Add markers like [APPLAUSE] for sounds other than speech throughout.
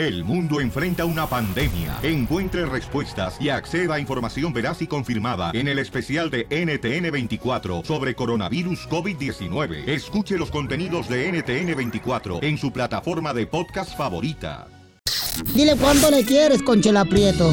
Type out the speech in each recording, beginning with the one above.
El mundo enfrenta una pandemia. Encuentre respuestas y acceda a información veraz y confirmada en el especial de NTN24 sobre coronavirus COVID-19. Escuche los contenidos de NTN24 en su plataforma de podcast favorita. Dile cuánto le quieres, Conchela Prieto.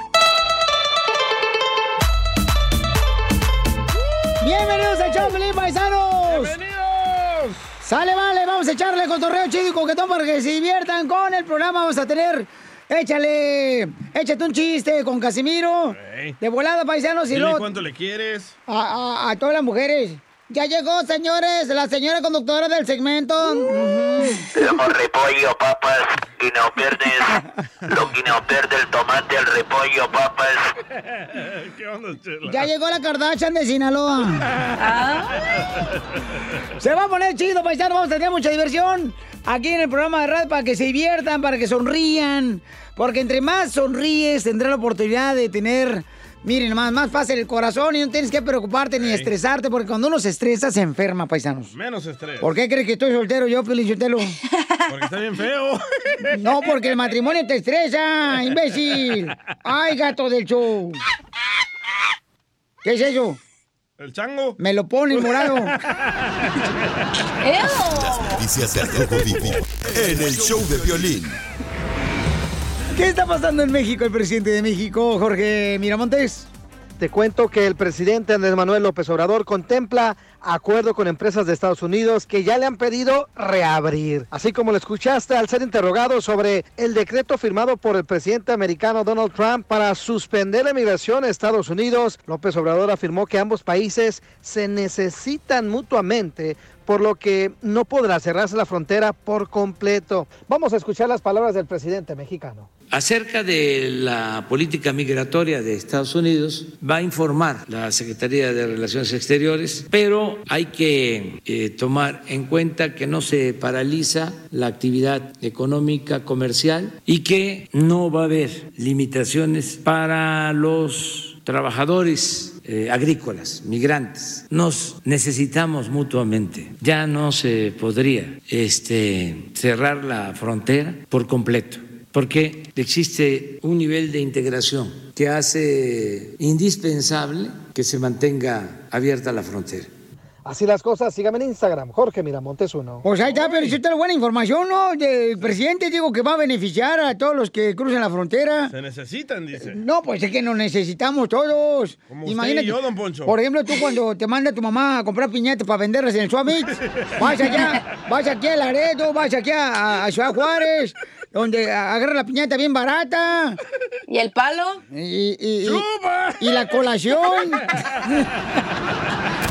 Pelín Paisanos! ¡Bienvenidos! Sale, vale, vamos a echarle cotorreo chido y coquetón para que se diviertan con el programa. Vamos a tener, échale, échate un chiste con Casimiro. De volada, paisanos, y Dile luego cuánto le quieres. a, a- a todas las mujeres. Ya llegó, señores, la señora conductora del segmento. Somos repollo, papas, y no pierdes lo que no pierde el tomate, el repollo, papas. [LAUGHS] ¿Qué onda, Chela? Ya llegó la Kardashian de Sinaloa. Se va a poner chido, paisano. Vamos a tener mucha diversión aquí en el programa de radio para que se diviertan, para que sonrían. Porque entre más sonríes, tendrás la oportunidad de tener, miren, más, más fácil el corazón y no tienes que preocuparte ni estresarte. Porque cuando uno se estresa, se enferma, paisanos. Menos estrés. ¿Por qué crees que estoy soltero yo, Pelichotelo? [LAUGHS] Porque está bien feo. [LAUGHS] No, porque el matrimonio te estresa, imbécil. Ay, gato del show. ¿Qué es eso? ¿El chango? Me lo pone morado. [LAUGHS] Noticias del Rojo Vivo en el show de Piolín. ¿Qué está pasando en México, el presidente de México, Jorge Miramontes? Te cuento que el presidente Andrés Manuel López Obrador contempla acuerdo con empresas de Estados Unidos que ya le han pedido reabrir. Así como lo escuchaste al ser interrogado sobre el decreto firmado por el presidente americano Donald Trump para suspender la migración a Estados Unidos, López Obrador afirmó que ambos países se necesitan mutuamente por lo que no podrá cerrarse la frontera por completo. Vamos a escuchar las palabras del presidente mexicano. Acerca de la política migratoria de Estados Unidos, va a informar la Secretaría de Relaciones Exteriores, pero hay que eh, tomar en cuenta que no se paraliza la actividad económica comercial y que no va a haber limitaciones para los trabajadores eh, agrícolas, migrantes. Nos necesitamos mutuamente. Ya no se podría este, cerrar la frontera por completo porque existe un nivel de integración que hace indispensable que se mantenga abierta la frontera. Así las cosas, síganme en Instagram, Jorge Miramontes uno. Pues ahí está, pero si está buena información, ¿no? Del presidente, digo que va a beneficiar a todos los que cruzan la frontera. Se necesitan, dice. No, pues es que nos necesitamos todos. Como usted y yo, don Poncho. Por ejemplo, tú cuando te manda tu mamá a comprar piñatas para venderlas en el Suamit, vas allá, vas aquí a Laredo, vas aquí a, a Ciudad Juárez, donde agarra la piñata bien barata. ¿Y el palo? Y, y, y- y la colación. [LAUGHS]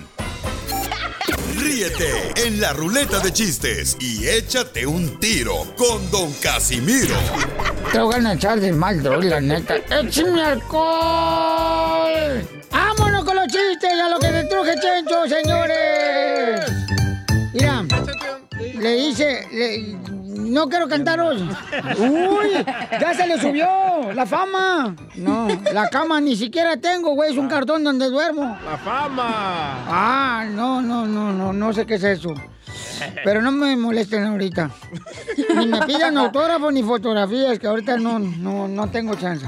Ríete en la ruleta de chistes y échate un tiro con Don Casimiro. Te voy a echar de mal, droga, la neta. ¡Échame alcohol! ¡Vámonos con los chistes! ¡A lo que te truje, Chencho, señores! Mira, le dice... le- no quiero cantaros. ¡Uy! ¡Ya se le subió la fama! No, la cama ni siquiera tengo, güey. Es un cartón donde duermo. ¡La fama! Ah, no, no, no, no, no sé qué es eso. Pero no me molesten ahorita. Ni me pidan autógrafos ni fotografías, que ahorita no, no, no tengo chance.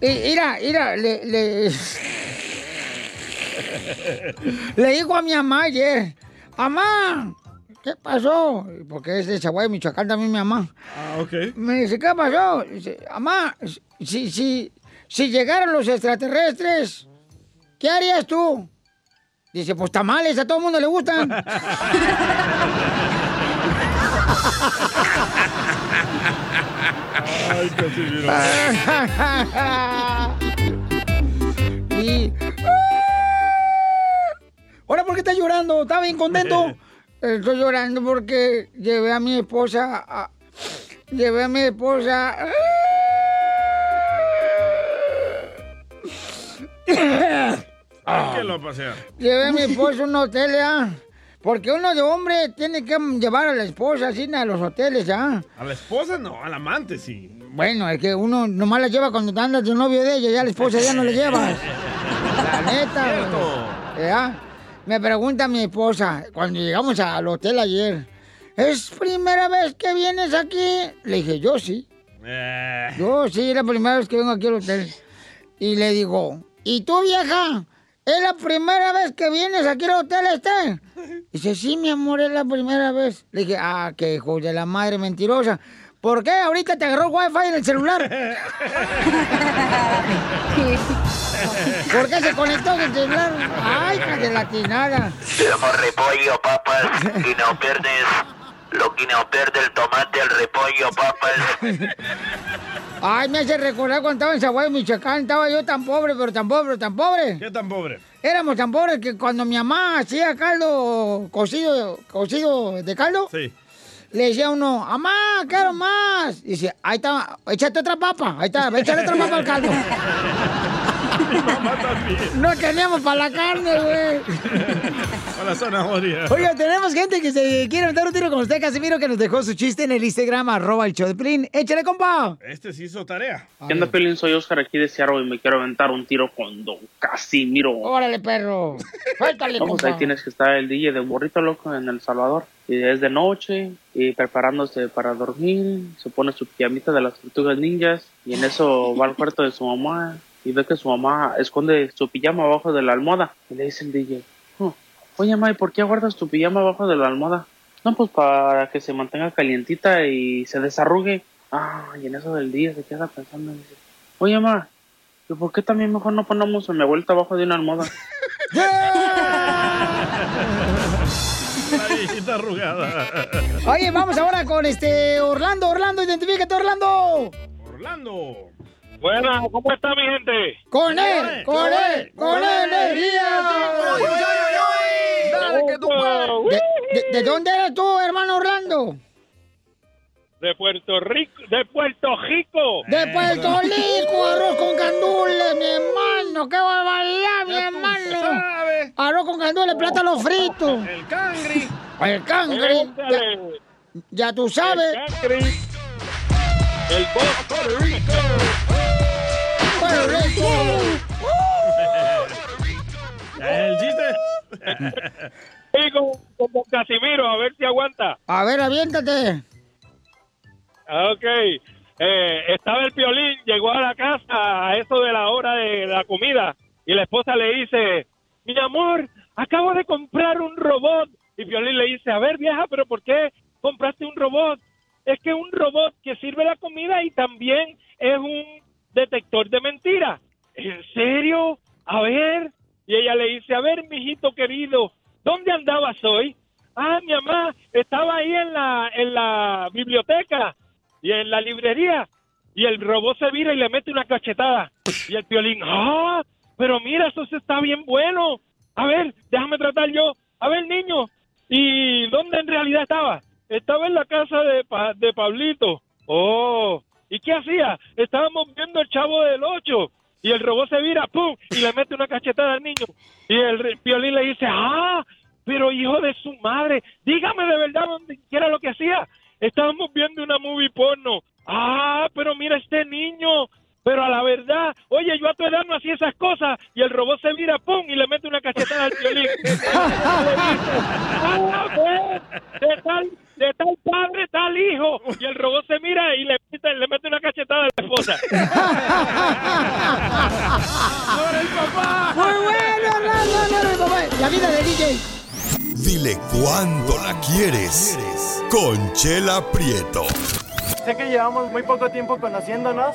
Y, Mira, mira, le, le... [LAUGHS] le digo a mi mamá ayer, mamá, ¿qué pasó? Porque es de Chaguay, Michoacán también mi mamá. Ah, ok. Me dice, ¿qué pasó? Dice, mamá, si, si, si llegaran los extraterrestres, ¿qué harías tú? Dice, pues tamales, a todo el mundo le gustan. [LAUGHS] Ay, Casimiro. [LAUGHS] y... Ahora, ¿por qué estás llorando? ¿Está bien contento? [LAUGHS] Estoy llorando porque llevé a mi esposa a... Llevé a mi esposa... ¿Qué lo pasea? Llevé a mi esposa a un hotel, ¿ya? Porque uno de hombre tiene que llevar a la esposa así a los hoteles, ¿ya? A la esposa no, al amante sí. Bueno, es que uno nomás la lleva cuando andas de novio de ella, ya a la esposa ya no le llevas. [LAUGHS] La neta. ¿Ya? Me pregunta mi esposa, cuando llegamos al hotel ayer, ¿es primera vez que vienes aquí? Le dije, yo sí. Eh, Yo sí, es la primera vez que vengo aquí al hotel. Y le digo, ¿y tú, vieja? ¿Es la primera vez que vienes aquí al hotel este? Dice, sí, mi amor, es la primera vez. Le dije, ah, qué hijo de la madre mentirosa. ¿Por qué? Ahorita te agarró wifi en el celular. [LAUGHS] ¿Por qué se conectó con el celular? Ay, de la tinada. Somos repollo, papas, y no pierdes lo que no pierde el tomate, el repollo, papas. Ay, me hace recordar cuando estaba en Zaguay, Michoacán. Estaba yo tan pobre, pero tan pobre, tan pobre. ¿Qué tan pobre? Éramos tan pobres que cuando mi mamá hacía caldo cocido, cocido de caldo, Sí. Le decía uno, mamá, quiero más. Y dice, ahí está, échate otra papa, ahí está, échale otra papa al caldo. [LAUGHS] Mamá también. No teníamos para la carne, güey. Con la zanahoria. Oiga, tenemos gente que se quiere meter un tiro con usted, Casimiro, que nos dejó su chiste en el Instagram, arroba el show de. Échale, compa. Este sí hizo tarea. ¿Qué onda, Pelín? Soy Oscar aquí de Seattle y me quiero aventar un tiro con Don Casimiro. Órale, perro. Suéltale, Vamos, compa. ahí tienes que estar el DJ de Burrito Loco en El Salvador. Y es de noche y preparándose para dormir. Se pone su pijamita de las tortugas ninjas y en eso va al cuarto de su mamá y ve que su mamá esconde su pijama abajo de la almohada. Y le dice el DJ, "Oh, oye, mamá, ¿y por qué guardas tu pijama abajo de la almohada? No, pues para que se mantenga calientita y se desarrugue. Ah, y en eso del día se queda pensando y dice, oye, mamá, ¿y por qué también mejor no ponemos a mi abuelita abajo de una almohada? [LAUGHS] La viejita arrugada. Oye, vamos ahora con este Orlando. Orlando, identifícate, Orlando. Orlando. Buenas, ¿cómo está mi gente? Con él, con él, con energía. Dale que tú puedes. ¿De, de, de dónde eres tú, hermano Orlando? De Puerto Rico, de Puerto Rico. De Puerto Rico, arroz con candules, mi hermano. ¡Qué barbaridad, mi Ya tú hermano! sabes. Arroz con candules, plátano frito. El cangri. El cangre. Ya, ya tú sabes. El cangri, el Puerto Rico. Puerto Rico. ¿Ya es el chiste? Y con, con Don Casimiro, a ver si aguanta. A ver, aviéntate. Ok. Eh, estaba el piolín, llegó a la casa a eso de la hora de la comida y la esposa le dice, mi amor, acabo de comprar un robot. Y Piolín le dice, a ver vieja, pero ¿por qué compraste un robot? Es que un robot que sirve la comida y también es un detector de mentiras. ¿En serio? A ver. Y ella le dice, a ver, mijito querido, ¿dónde andabas hoy? Ah, mi mamá estaba ahí en la, en la biblioteca y en la librería. Y el robot se vira y le mete una cachetada. Y el piolín, ah, pero mira, eso sí está bien bueno. A ver, déjame tratar yo. A ver, niño, ¿y dónde en realidad estaba? Estaba en la casa de, Pa- de Pablito. Oh, ¿y qué hacía? Estábamos viendo el chavo del 8 y el robot se vira, ¡pum! y le mete una cachetada al niño. Y el piolín le dice, ah, pero hijo de su madre, dígame de verdad dónde, qué era lo que hacía. Estábamos viendo una movie porno. Ah, pero mira este niño. Pero a la verdad, oye, yo a tu edad no hacía esas cosas. Y el robot se mira, ¡pum! y le mete una cachetada al violín. [LAUGHS] [LAUGHS] ah, pues, de tal, padre, tal hijo. Y el robot se mira y le, mete- le mete una cachetada a la esposa. ¡No era el papá! Muy bueno, Orlando, no eres papá. La vida de DJ. Dile cuándo la quieres. Conchela Prieto. Sé que llevamos muy poco tiempo conociéndonos.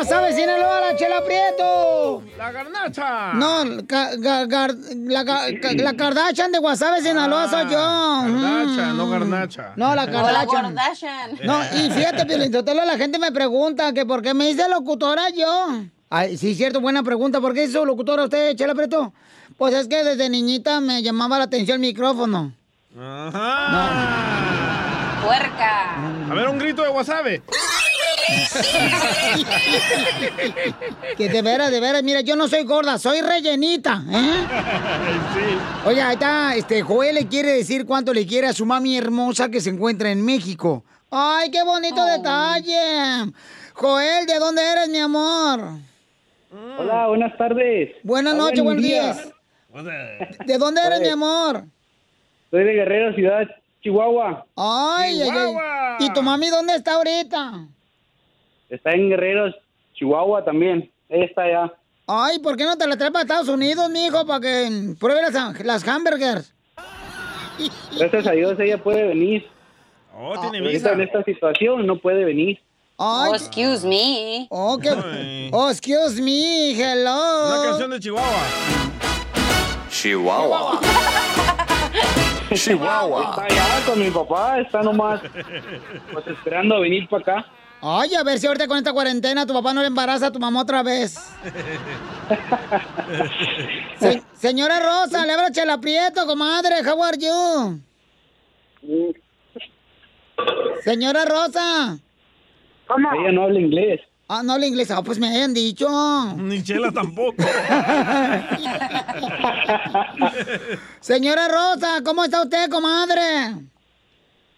es de Guasave, Sinaloa, la Chela Prieto. La garnacha. No, ca- ga- gar- la, ga- ca- la Kardashian de Guasave, Sinaloa soy yo. Garnacha, Mm. no garnacha. No, la O la Kardashian. No, y fíjate, Piolín Sotelo, la gente me pregunta que por qué me dice locutora yo. Ay, sí, cierto, buena pregunta. ¿Por qué hizo locutora usted, Chela Prieto? Pues es que desde niñita me llamaba la atención el micrófono. Puerca. A ver, un grito de wasabi. que de veras, de veras, mira, yo no soy gorda, soy rellenita, ¿eh? Oye, ahí está, este, Joel le quiere decir cuánto le quiere a su mami hermosa que se encuentra en México. ¡Ay, qué bonito detalle! Joel, ¿de dónde eres, mi amor? Hola, buenas tardes. Buenas noches, buen buenos día. días. ¿De dónde eres, mi amor? Soy de Guerrero, ciudad Chihuahua. Ay, ay, ay. ¿Y tu mami dónde está ahorita? Está en Guerrero, Chihuahua también. Ella está allá. Ay, ¿por qué no te la traes para Estados Unidos, mijo, para que pruebe las, las hamburgers? [LAUGHS] Gracias a Dios ella puede venir. Oh, tiene Ahorita visa. en esta situación no puede venir. Ay, Oh, excuse me. Oh, qué- oh, excuse me, hello. Una canción de Chihuahua. Chihuahua. Chihuahua. [LAUGHS] Está allá con mi papá, está nomás pues esperando a venir para acá. Ay, a ver si ahorita con esta cuarentena tu papá no le embaraza a tu mamá otra vez. [LAUGHS] Se- señora Rosa, le habla Chela Prieto, comadre, how are you? Señora Rosa. ¿Cómo? Ella no habla inglés. Ah, no habla inglés. Ah, pues me hayan dicho. Ni Chela tampoco. [LAUGHS] Señora Rosa, ¿cómo está usted, comadre?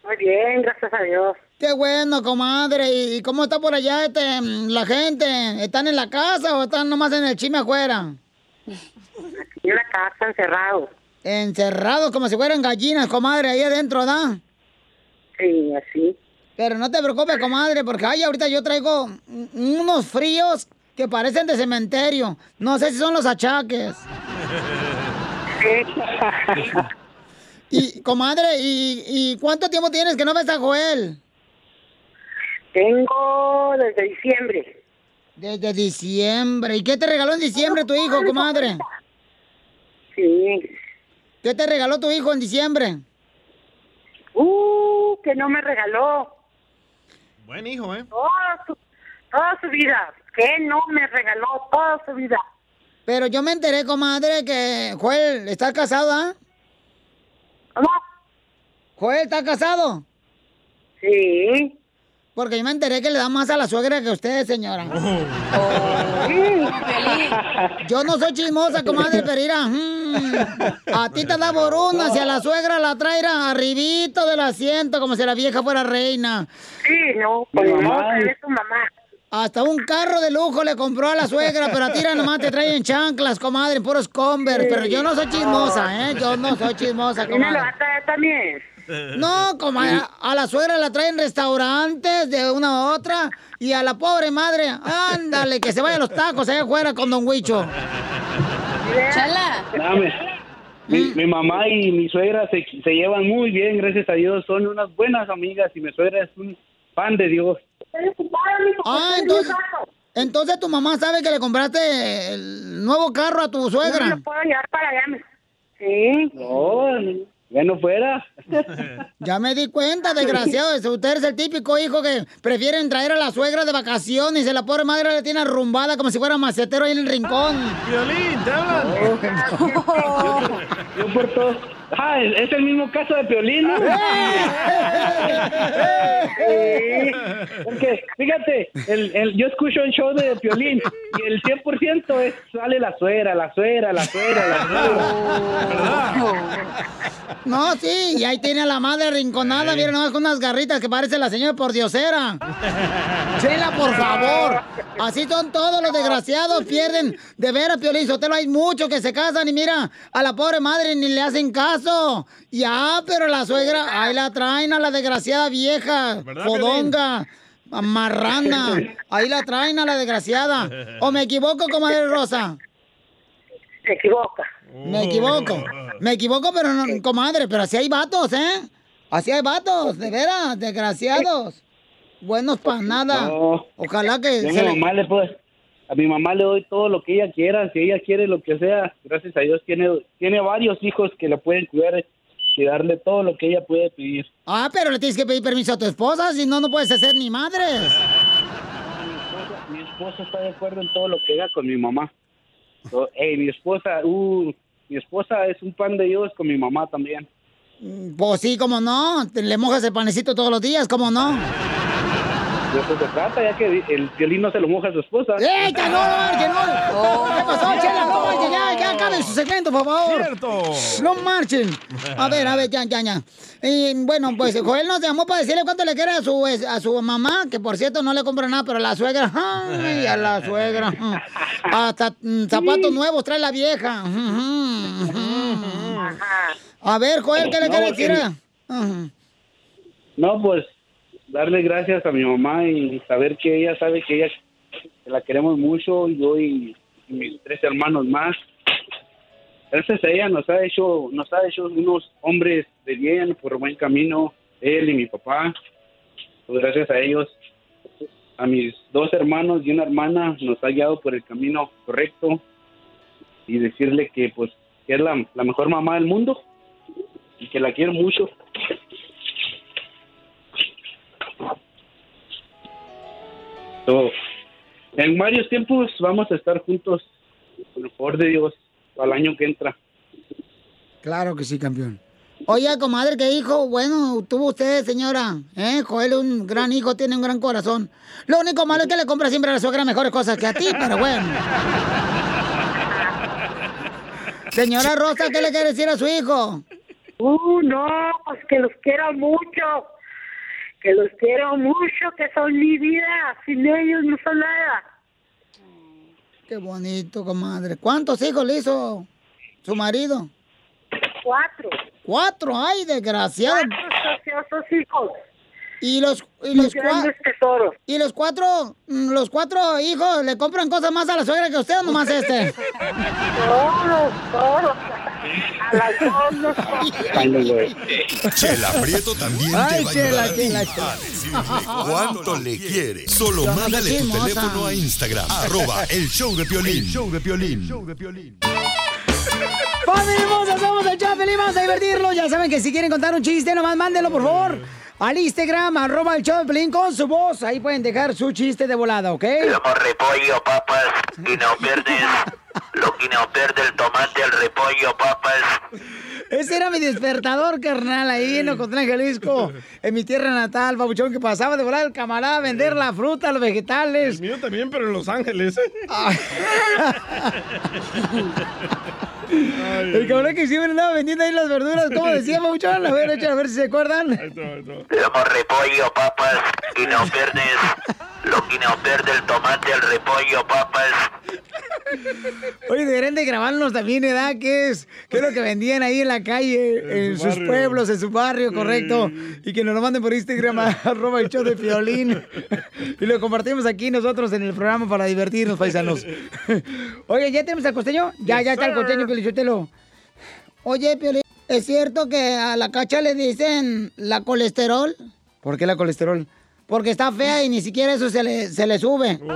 Muy bien, gracias a Dios. Qué bueno, comadre. ¿Y cómo está por allá este, la gente? ¿Están en la casa o están nomás en el chisme afuera? En la casa, encerrado. Encerrados como si fueran gallinas, comadre, ahí adentro, ¿da? Sí, así. Pero no te preocupes, comadre, porque ay, ahorita yo traigo unos fríos que parecen de cementerio. No sé si son los achaques. [LAUGHS] Y, comadre, ¿y, y cuánto tiempo tienes que no ves a Joel? Tengo desde diciembre. Desde diciembre. ¿Y qué te regaló en diciembre tu hijo, comadre? Sí. ¿Qué te regaló tu hijo en diciembre? Uh, que no me regaló Buen hijo, ¿eh? toda su, toda su vida. Que no me regaló toda su vida. Pero yo me enteré, comadre, que Joel está casado, ¿ah? ¿Cómo? ¿Joel está casado? Sí. Porque yo me enteré que le da más a la suegra que a usted, señora. Yo no soy chismosa, comadre, pero mira, mm, a ti te da boruna, si a la suegra la traerá arribito del asiento, como si la vieja fuera reina. Sí, no, pues mamá. es su mamá. Hasta un carro de lujo le compró a la suegra, pero a ti nomás te traen chanclas, comadre, en puros Converse. Pero yo no soy chismosa, ¿eh? Yo no soy chismosa, ¿A mí me lo va comadre. a traer también? No, comadre, a la suegra la traen restaurantes de una a otra y a la pobre madre, ándale, que se vaya a los tacos allá afuera con Don Huicho. Chala. Dame. Mi, mi mamá y mi suegra se, se llevan muy bien, gracias a Dios. Son unas buenas amigas y mi suegra es un fan de Dios. Ah, entonces, entonces tu mamá sabe que le compraste el nuevo carro a tu suegra. No lo puedo llevar para allá. Sí. No, ya no fuera. [LAUGHS] Ya me di cuenta, desgraciado. Usted es el típico hijo que prefieren traer a la suegra de vacaciones y la pobre madre le tiene arrumbada como si fuera macetero ahí en el rincón. Violín, te hablan. [LAUGHS] Yo por todo. Ah, es, es el mismo caso de Piolín, ¿no? [LAUGHS] Sí. Porque, fíjate, el, el- yo escucho el show de Piolín y el 100% es, sale la suera, la suera, la suera, la suera. No, sí, y ahí tiene a la madre rinconada, miren nomás con unas garritas que parece la señora por diosera. Chela, por favor. Así son todos los desgraciados, pierden. De veras, Piolín Sotelo, hay muchos que se casan y mira, a la pobre madre ni le hacen caso. Ya, pero la suegra, ahí la traen a la desgraciada vieja, ¿Verdad, fodonga, marrana. Ahí la traen a la desgraciada. ¿O me equivoco, comadre Rosa? Se equivoca. Me equivoco. Me equivoco, pero no, comadre, pero así hay vatos, ¿eh? Así hay vatos, de veras, desgraciados. buenos para nada. Ojalá que se le- le puedo- a mi mamá le doy todo lo que ella quiera, si ella quiere lo que sea, gracias a Dios tiene tiene varios hijos que le pueden cuidar y darle todo lo que ella puede pedir. Ah, pero le tienes que pedir permiso a tu esposa, si no, no puedes hacer ni madres. Mi esposa está de acuerdo en todo lo que haga con mi mamá. So, ey, mi esposa, uh, mi esposa es un pan de Dios con mi mamá también. Pues sí, cómo no. Le mojas el panecito todos los días, cómo no. De eso se trata, ya que el violín no se lo moja a su esposa. ¡Ey, que no, no marchen, no! ¿Qué pasó, Chela? No marchen, ya, ya acaben su segmento, por favor. Cierto. No marchen. A ver, a ver, ya, ya, ya. Y bueno, pues Joel nos llamó para decirle cuánto le quiere a su, a su mamá, que por cierto no le compra nada, pero a la suegra, ¡ay, a la suegra! Hasta mm, zapatos nuevos trae la vieja. A ver, Joel, ¿qué le No, quiere que- decir? No, pues darle gracias a mi mamá y saber que ella sabe que ella que la queremos mucho, yo y, mis tres hermanos más. Gracias a ella nos ha hecho nos ha hecho unos hombres de bien por buen camino, él y mi papá. Pues gracias a ellos, a mis dos hermanos y una hermana nos ha guiado por el camino correcto y decirle que pues que es la, la mejor mamá del mundo y que la quiero mucho. So, en varios tiempos vamos a estar juntos, con el favor de Dios, al año que entra. Claro que sí, campeón. Oye, comadre, ¿qué hijo? Bueno, tuvo usted, señora. ¿eh? Joel es un gran hijo, tiene un gran corazón. Lo único malo es que le compra siempre a la suegra mejores cosas que a ti, pero bueno. Señora Rosa, ¿qué le quiere decir a su hijo? Uh, no, pues que los quiero mucho. Que los quiero mucho, que son mi vida. Sin ellos no son nada. Qué bonito, comadre. ¿Cuántos hijos le hizo su marido? Cuatro. Cuatro, ay, desgraciado. Cuatro hijos. Y los y los cua- grandes tesoros. y los cuatro mm, los cuatro hijos le compran cosas más a la suegra que usted o nomás este. [LAUGHS] Todos, todos. A las dos nos Chela Prieto también Ay, te va a Chela, ayudar a ti Chela, a Chela. decirle cuánto le quiere. Solo mándale tu teléfono a Instagram, [LAUGHS] arroba el show de Piolín. show de Piolín. ¡Familia hermosa! Somos el Chapelín, vamos a divertirlo. Ya saben que si quieren contar un chiste, nomás mándenlo, por favor. Al Instagram, arroba el Chapelín con su voz. Ahí pueden dejar su chiste de volada, ¿ok? Somos repollo, papas, y no pierdes lo que no pierde el tomate, el repollo, papas. Ese era mi despertador, carnal, ahí en Ocotlán, Jalisco. En mi tierra natal, babuchón, que pasaba de volar el camarada a vender la fruta, los vegetales. El mío también, pero en Los Ángeles. ¿eh? El cabrón que siempre andaba vendiendo ahí las verduras, ¿cómo decía, babuchón? A ver, échale, a ver si se acuerdan. Somos repollo, papas, y no pierdes lo que no pierde el tomate, el repollo, papas. Oye, deberían de grabarnos también, ¿verdad? ¿Qué es? ¿Qué es lo que vendían ahí en la calle, en, su sus barrio. pueblos, en su barrio, correcto? Y que nos lo manden por Instagram, [LAUGHS] arroba el show de Piolín. Y lo compartimos aquí nosotros en el programa para divertirnos, paisanos. [LAUGHS] Oye, ¿ya tenemos al costeño? Ya, ya está el costeño, Piolichotelo. Oye, Piolín, ¿es cierto que a la cacha le dicen la colesterol? ¿Por qué la colesterol? Porque está fea y ni siquiera eso se le, se le sube. No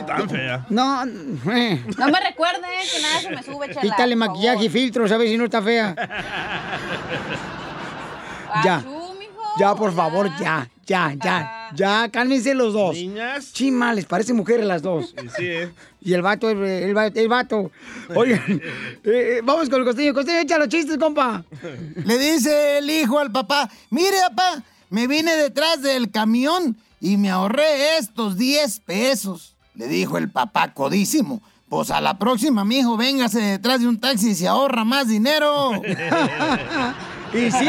está tan fea. No, No me recuerde que nada se me sube, chela. Quítale maquillaje y favor. filtros, a ver si no está fea. [LAUGHS] ya. Ya, por favor, ya, ya, ya, ya, cálmense los dos. Niñas. Chima, les parece mujeres las dos. Sí, sí, ¿eh? Y el vato, el, el vato. Oigan, [LAUGHS] eh, eh, vamos con el costeño. Costeño, echa los chistes, compa. Le dice el hijo al papá, mire papá, me vine detrás del camión y me ahorré estos 10 pesos. Le dijo el papá codísimo. Pues a la próxima, mijo, véngase detrás de un taxi y se ahorra más dinero. [LAUGHS] y sí.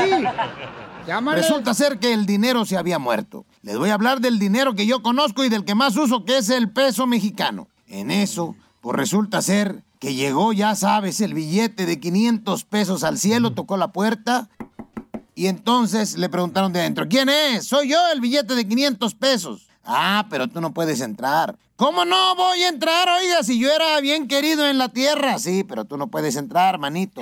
Resulta ser que el dinero se había muerto. Les voy a hablar del dinero que yo conozco y del que más uso, que es el peso mexicano. En eso, pues resulta ser que llegó, ya sabes, el billete de 500 pesos al cielo, tocó la puerta y entonces le preguntaron de adentro, ¿quién es? Soy yo, el billete de 500 pesos. Ah, pero tú no puedes entrar. ¿Cómo no voy a entrar? Oiga, si yo era bien querido en la tierra. Sí, pero tú no puedes entrar, manito.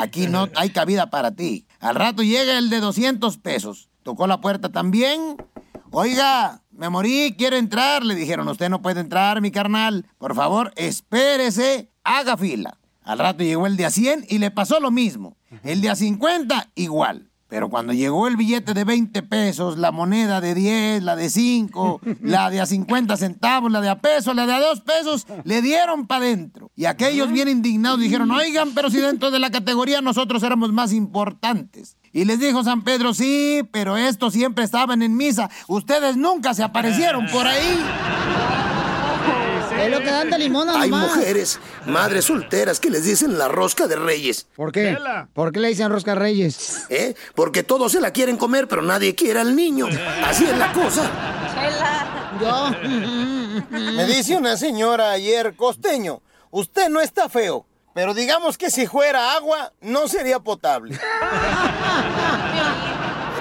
Aquí no hay cabida para ti. Al rato llega el de 200 pesos. tocó la puerta también. Oiga, me morí, quiero entrar. Le dijeron, usted no puede entrar, mi carnal. Por favor, espérese, haga fila. Al rato llegó el día 100 y le pasó lo mismo. El día 50, igual. Pero cuando llegó el billete de 20 pesos, la moneda de 10, la de 5, [LAUGHS] la de a 50 centavos, la de a peso, la de a 2 pesos, le dieron para adentro. Y aquellos bien indignados dijeron, oigan, pero si dentro de la categoría nosotros éramos más importantes. Y les dijo San Pedro, sí, pero estos siempre estaban en misa. Ustedes nunca se aparecieron por ahí. [LAUGHS] Es lo que dan de limón nada Hay más. mujeres, madres solteras, que les dicen la rosca de reyes. ¿Por qué? ¿Por qué le dicen rosca reyes? ¿Eh? Porque todos se la quieren comer, pero nadie quiere al niño. Así es la cosa. Yo. Me dice una señora ayer, costeño, usted no está feo, pero digamos que si fuera agua, no sería potable. [LAUGHS]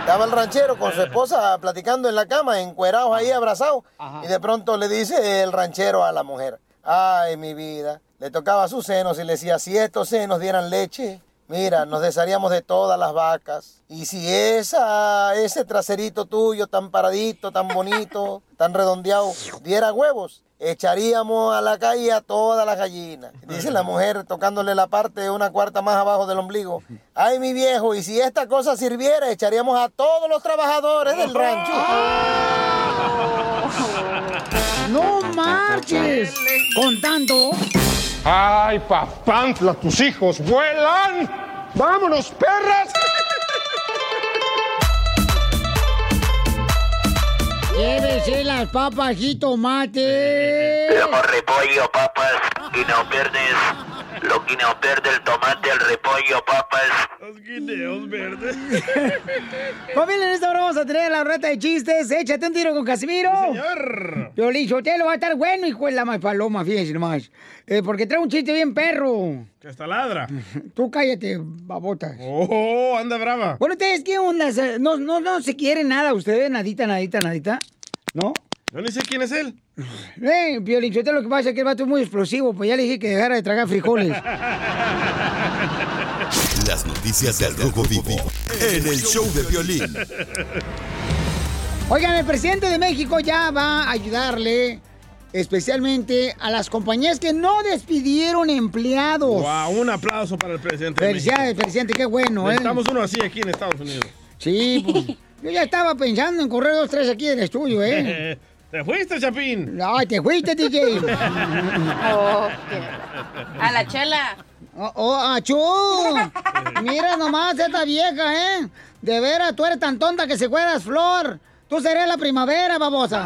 Estaba el ranchero con su esposa platicando en la cama, encuerados ahí abrazados, y de pronto le dice el ranchero a la mujer, ay mi vida, le tocaba sus senos y le decía, si estos senos dieran leche, mira, nos desharíamos de todas las vacas. Y si esa, ese traserito tuyo tan paradito, tan bonito, tan redondeado, diera huevos, echaríamos a la calle a todas las gallinas. [LAUGHS] Dice la mujer tocándole la parte de una cuarta más abajo del ombligo. Ay, mi viejo, y si esta cosa sirviera, echaríamos a todos los trabajadores del rancho. [LAUGHS] ¡No marches! ¿Con tanto? ¡Ay, papantla, tus hijos vuelan! ¡Vámonos, perras! Llévese las papas y tomate. Como repollo, papas, y no pierdes. Lo que no pierde el tomate, el repollo, papas. Los guineos verdes. [LAUGHS] Familia, en esta hora vamos a tener la reta de chistes. Échate un tiro con Casimiro. señor. Piolín Sotelo va a estar bueno, hijo de la más paloma, fíjense nomás. Eh, porque trae un chiste bien perro. Que hasta ladra. [LAUGHS] Tú cállate, babotas. Oh, anda brava. Bueno, ¿ustedes qué onda? ¿Se- ¿No, no, no se quieren nada ustedes? ¿Nadita, nadita, nadita? ¿No? Yo ni sé quién es él. Eh, Piolín Sotelo, lo que pasa es que el vato es muy explosivo. Pues ya le dije que dejara de tragar frijoles. Las noticias del Rojo Vivo en el show de violín. Oigan, el presidente de México ya va a ayudarle especialmente a las compañías que no despidieron empleados. Wow, un aplauso para el presidente. de Felicidades, presidente, qué bueno, ¿eh? Necesitamos uno así aquí en Estados Unidos. Sí, pues, yo ya estaba pensando en correr dos, tres aquí del estudio, ¿eh? [LAUGHS] ¿Te fuiste, Chapín? Ay, te fuiste, DJ. [LAUGHS] Oh, A la chela. Oh, oh, achú. Mira nomás esta vieja, ¿eh? De veras, tú eres tan tonta que si fueras flor. Tú serías la primavera, babosa.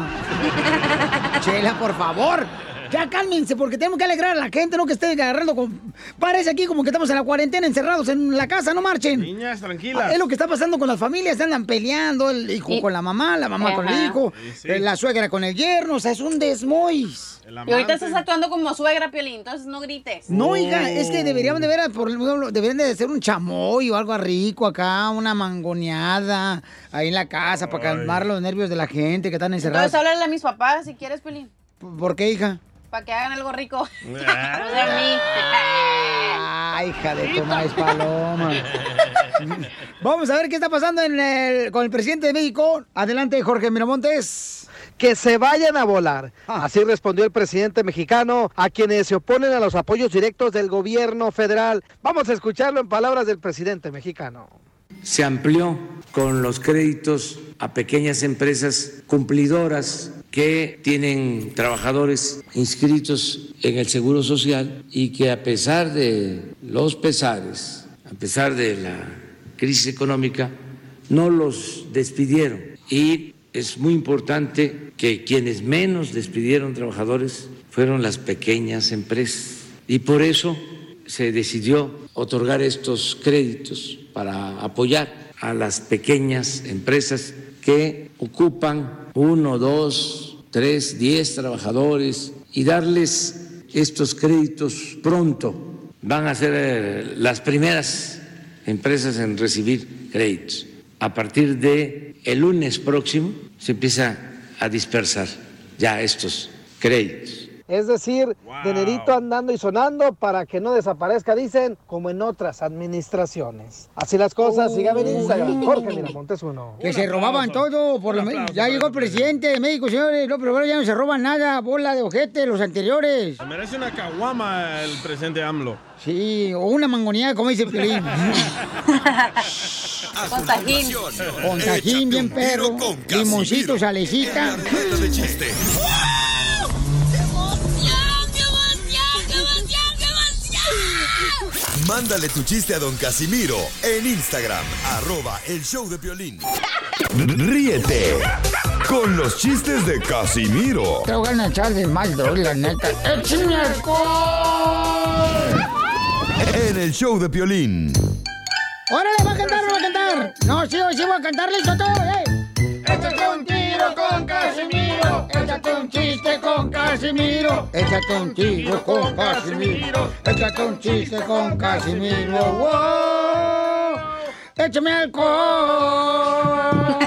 [LAUGHS] Chela, por favor. Ya cálmense, porque tenemos que alegrar a la gente, no que esté agarrando con... Parece aquí como que estamos en la cuarentena, encerrados en la casa, no marchen. Niñas, tranquilas. Es lo que está pasando con las familias, andan peleando, el hijo Y- con la mamá, la mamá con el hijo, Sí, sí. eh, la suegra con el yerno, o sea, es un desmois. Y ahorita estás actuando como suegra, Piolín, entonces no grites. No, oiga, es que deberíamos de ver, por ejemplo, deberían de hacer un chamoy o algo rico acá, una mangoneada ahí en la casa para calmar los nervios de la gente que están encerrados. Entonces háblale a mis papás si quieres, Piolín, ¿Por qué, hija? Para que hagan algo rico. [LAUGHS] Ah. Hija de tu maíz paloma. [LAUGHS] Vamos a ver qué está pasando en el- con el presidente de México. Adelante, Jorge Miramontes. que se vayan a volar. Así respondió el presidente mexicano a quienes se oponen a los apoyos directos del gobierno federal. Vamos a escucharlo en palabras del presidente mexicano. se amplió con los créditos a pequeñas empresas cumplidoras que tienen trabajadores inscritos en el Seguro Social y que a pesar de los pesares, a pesar de la crisis económica, no los despidieron. Y es muy importante que quienes menos despidieron trabajadores fueron las pequeñas empresas. Y por eso se decidió otorgar estos créditos para apoyar a las pequeñas empresas que ocupan uno, dos, tres, diez trabajadores y darles estos créditos pronto. Van a ser eh, las primeras empresas en recibir créditos. A partir de el lunes próximo se empieza a dispersar ya estos créditos. Es decir, dinerito andando y sonando para que no desaparezca, dicen, como en otras administraciones. Así las cosas, síganme en Instagram. Jorge Miramontes uno. Que se robaban todo, por lo menos. Ya llegó el presidente de México, señores. No, pero ahora ya no se roban nada, bola de ojete, los anteriores. Se merece una caguama el presidente AMLO. Sí, o una mangonía, como dice Piolín. [LAUGHS] Con tajín. Con tajín bien perro, limoncito, salecita. Mándale tu chiste a don Casimiro en Instagram, arroba el show de violín. Ríete con los chistes de Casimiro Te voy a echar de mal, la neta. ¡Échame en el show de violín. ¡Órale, va a cantar, va a cantar! No, sí, sí, voy a cantar, listo todo, ¡eh! Échate un tiro con Casimiro, échate un chiste con Casimiro, échate un tiro con Casimiro, échate un chiste con Casimiro, ¡wow! ¡Échame alcohol! [LAUGHS]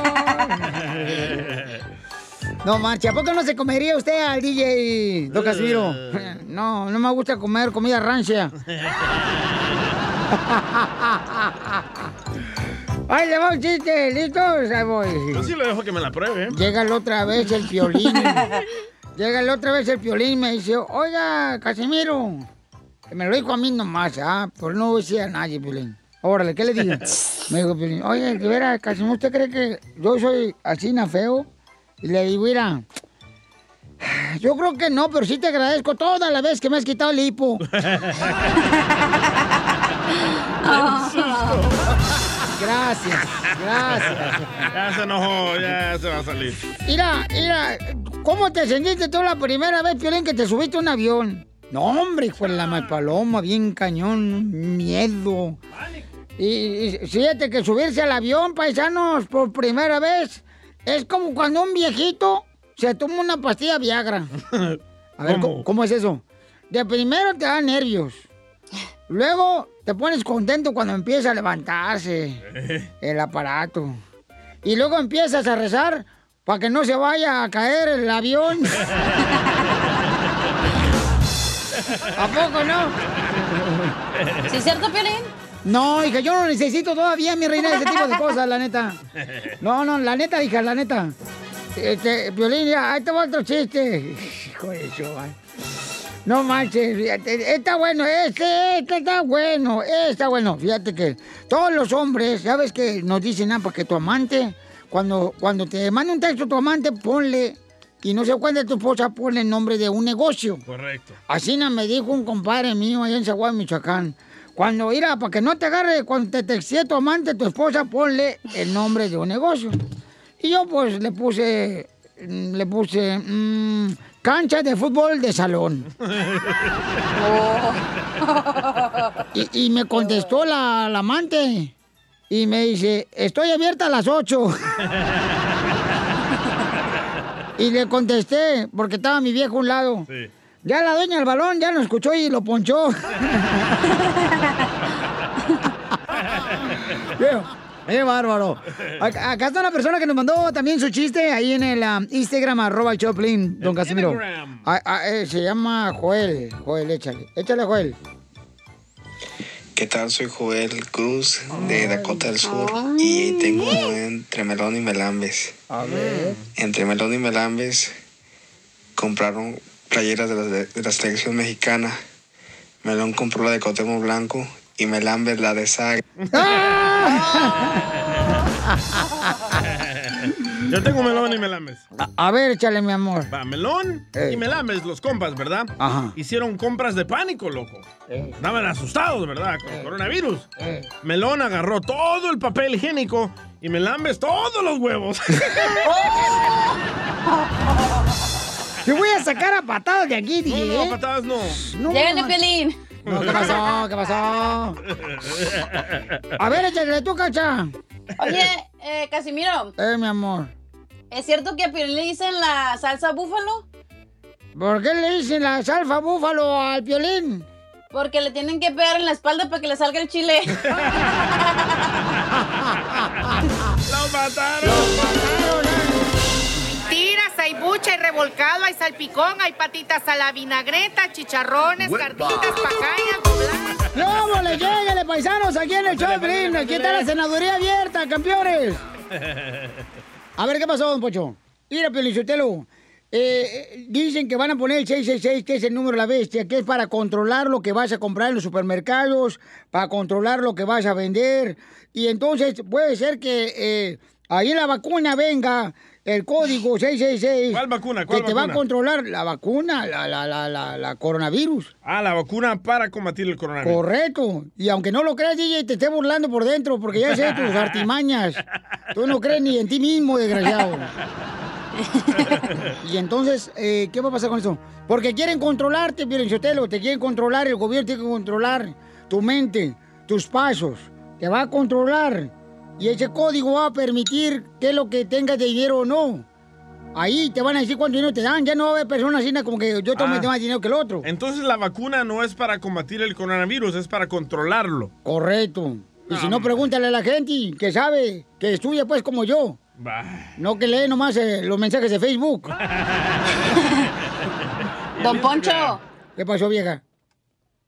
No manches, ¿a poco no se comería usted al DJ, don Casimiro? [LAUGHS] No, no me gusta comer comida rancia. [LAUGHS] ¡Ay, le va un chiste! ¿Listos? Ahí voy. Yo sí le dejo que me la pruebe. ¿eh? Llega la otra vez el piolín. [LAUGHS] Llega la otra vez el piolín y me dice, oiga, Casimiro. Que me lo dijo a mí nomás, ¿ah? Pero no decía a nadie, piolín. Órale, ¿qué le digo? [LAUGHS] Me dijo piolín, oye, de veras, Casimiro, ¿usted cree que yo soy así na feo? Y le digo, mira, yo creo que no, pero sí te agradezco toda la vez que me has quitado el hipo. [LAUGHS] Gracias, gracias. Ya se enojó, ya se va a salir. Mira, mira, ¿cómo te sentiste tú la primera vez, Piolín, que te subiste a un avión? No, hombre, hijo de la mal paloma, bien cañón, miedo. Y, y fíjate que subirse al avión, paisanos, por primera vez, es como cuando un viejito se toma una pastilla Viagra. A ver, [LAUGHS] ¿cómo, cómo es eso? De primero te da nervios. Luego te pones contento cuando empieza a levantarse el aparato. Y luego empiezas a rezar para que no se vaya a caer el avión. [LAUGHS] ¿A poco no? ¿Sí es cierto, Piolín? No, hija, yo no necesito todavía, mi reina, ese tipo de cosas, la neta. [LAUGHS] No, no, la neta, hija, la neta. Este, Violín, ya, ahí te va otro chiste. Hijo de eso, ay. No manches, fíjate, está bueno, este, este está bueno, está bueno. Fíjate que todos los hombres, ya ves que nos dicen, ah, porque tu amante, cuando, cuando te manda un texto tu amante, ponle, y no se cuenta tu esposa, ponle el nombre de un negocio. Correcto. Así no me dijo un compadre mío allá en Zaguay, Michoacán. Cuando irá, para que no te agarre, cuando te texte tu amante, tu esposa, ponle el nombre de un negocio. Y yo pues le puse, le puse mm, cancha de fútbol de salón. Y, y me contestó la, la amante y me dice, estoy abierta a las 8. y le contesté, porque estaba mi viejo a un lado. Ya la dueña del balón ya lo escuchó y lo ponchó. [LAUGHS] qué, bárbaro. Acá, acá está una persona que nos mandó también su chiste ahí en el um, Instagram, arroba el Choplin, don Casimiro. Instagram. Ah, ah, eh, se llama Joel. Joel, échale. Échale, Joel. ¿Qué tal? Soy Joel Cruz de Dakota del Sur y tengo entre Melón y Melambes. A ver. Entre Melón y Melambes compraron playeras de la, de la selección mexicana. Melón compró la de Cotemo Blanco y Melambes la de Saga. [LAUGHS] Yo tengo melón y melames. A ver, échale, mi amor. Va, melón y melames, los compas, ¿verdad? Ajá. Hicieron compras de pánico, loco. Estaban asustados, ¿verdad? Con el coronavirus. Melón agarró todo el papel higiénico y melambes todos los huevos. [LAUGHS] Te voy a sacar a patadas de aquí, DJ. No, no, patadas no. Llégale, Piolín. No, ¿qué pasó? ¿Qué pasó? A ver, échale tú, cacha. Oye, eh, Casimiro, Eh, mi amor. ¿es cierto que a Piolín le dicen la salsa búfalo? ¿Por qué le dicen la salsa búfalo al piolín? Porque le tienen que pegar en la espalda para que le salga el chile. [LAUGHS] ¡Lo mataron! Mentiras, hay bucha, hay revolcado, hay salpicón, hay patitas a la vinagreta, chicharrones, carnitas, pacañas, dobladas. ¡No, le lléguele, paisanos! Aquí en el show, de Piolín. Aquí está la senaduría abierta, campeones. [LAUGHS] A ver, ¿qué pasó, don Pocho? Mira, Piolichotelo. Eh, eh, dicen que van a poner el 666, que es el número de la bestia, que es para controlar lo que vas a comprar en los supermercados, para controlar lo que vas a vender. Y entonces puede ser que eh, ahí la vacuna venga el código [SIGHS] 666. ¿Cuál vacuna? ¿Cuál que te va a controlar la vacuna, la, la, la, la, la coronavirus. Ah, la vacuna para combatir el coronavirus. Correcto. Y aunque no lo creas, DJ, te esté burlando por dentro, porque ya sé tus [LAUGHS] artimañas. Tú no crees ni en ti mismo, desgraciado. [LAUGHS] Y entonces, eh, ¿qué va a pasar con eso? Porque quieren controlarte, Sotelo, te quieren controlar, el gobierno tiene que controlar tu mente, tus pasos, te va a controlar. Y ese código va a permitir que lo que tengas de dinero o no. Ahí te van a decir cuánto dinero te dan, ya no va a haber personas así como que yo tomo Ah. más dinero que el otro. Entonces la vacuna no es para combatir el coronavirus, es para controlarlo. Correcto. Y si no, pregúntale a la gente que sabe, que estudia pues como yo. No que lee nomás eh, los mensajes de Facebook. [LAUGHS] Don Poncho. ¿Qué pasó, vieja?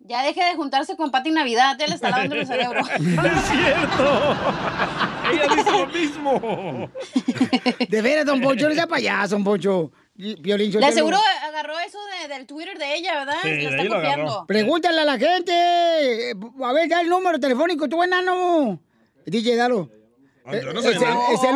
Ya deje de juntarse con Pati Navidad, él está lavando el cerebro. [LAUGHS] ¡Es cierto! Ella dice lo mismo. De veras, don Poncho, no sea payaso, don Poncho. Piolín, Le aseguro agarró eso de- del Twitter de ella, ¿verdad? Sí, lo está ahí lo copiando. Pregúntale a la gente. A ver, da el número telefónico, tú enano. DJ, dalo. Yo no es, soy el, es el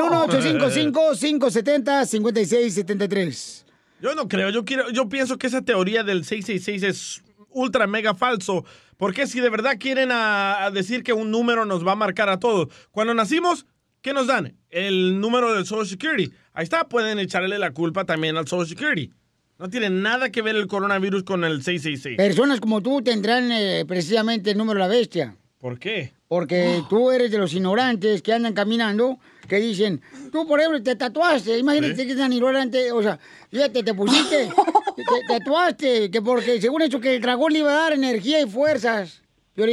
1855-570-5673. Yo no creo, yo quiero, yo pienso que esa teoría del 666 es ultra mega falso. Porque si de verdad quieren a, a decir que un número nos va a marcar a todos. Cuando nacimos, ¿qué nos dan? El número del Social Security. Ahí está, pueden echarle la culpa también al Social Security. No tiene nada que ver el coronavirus con el 666. Personas como tú tendrán eh, precisamente el número de la bestia. ¿Por qué? Porque tú eres de los ignorantes que andan caminando, que dicen, tú por ejemplo te tatuaste, imagínate Sí. que es tan ignorante, o sea, fíjate, te pusiste, [LAUGHS] te, te tatuaste, que porque según eso que el dragón le iba a dar energía y fuerzas.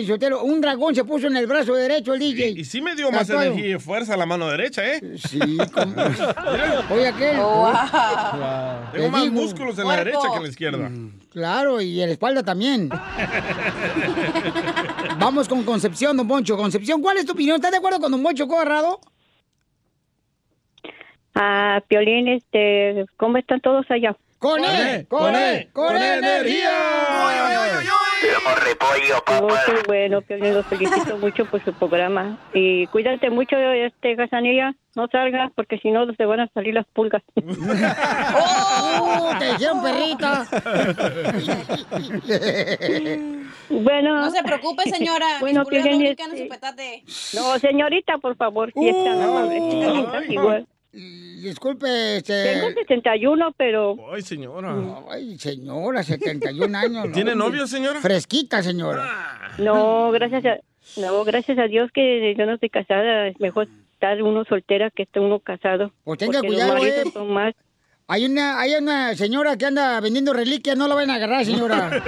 Sotelo, un dragón se puso en el brazo derecho el DJ. Y sí me dio más Tatuado. energía y fuerza a la mano derecha, ¿eh? Sí, como... [LAUGHS] Oye, aquel. Oh, Tengo Te más digo. músculos en la derecha que en la izquierda. Claro, y en la espalda también. [LAUGHS] Vamos con Concepción, don Poncho. Concepción, ¿cuál es tu opinión? ¿Estás de acuerdo con don Poncho Corrado? Ah, Piolín, este, ¿cómo están todos allá? ¡Con él! ¡Con él! ¡Con energía! repollo, Oh, qué bueno, Piolín, los felicito [LAUGHS] mucho por su programa. Y cuídate mucho, este, Casanilla, no salgas porque si no te van a salir las pulgas. [LAUGHS] ¡Oh! ¡Te dijeron perrita! [LAUGHS] bueno. No se preocupe, señora. [LAUGHS] Bueno, Piolín, no brincan en este- su petate. No, señorita, por favor, si es tan amable, igual. Disculpe, este... Tengo 71, pero... Ay, señora. Ay, señora, 71 años. ¿Tiene ¿no? novio, señora? Fresquita, señora. No, gracias a... No, gracias a Dios que yo no estoy casada. Es mejor estar uno soltera que estar uno casado. Pues tenga cuidado, eh. son más... Hay una, hay una señora que anda vendiendo reliquias, no la van a agarrar, señora. [LAUGHS]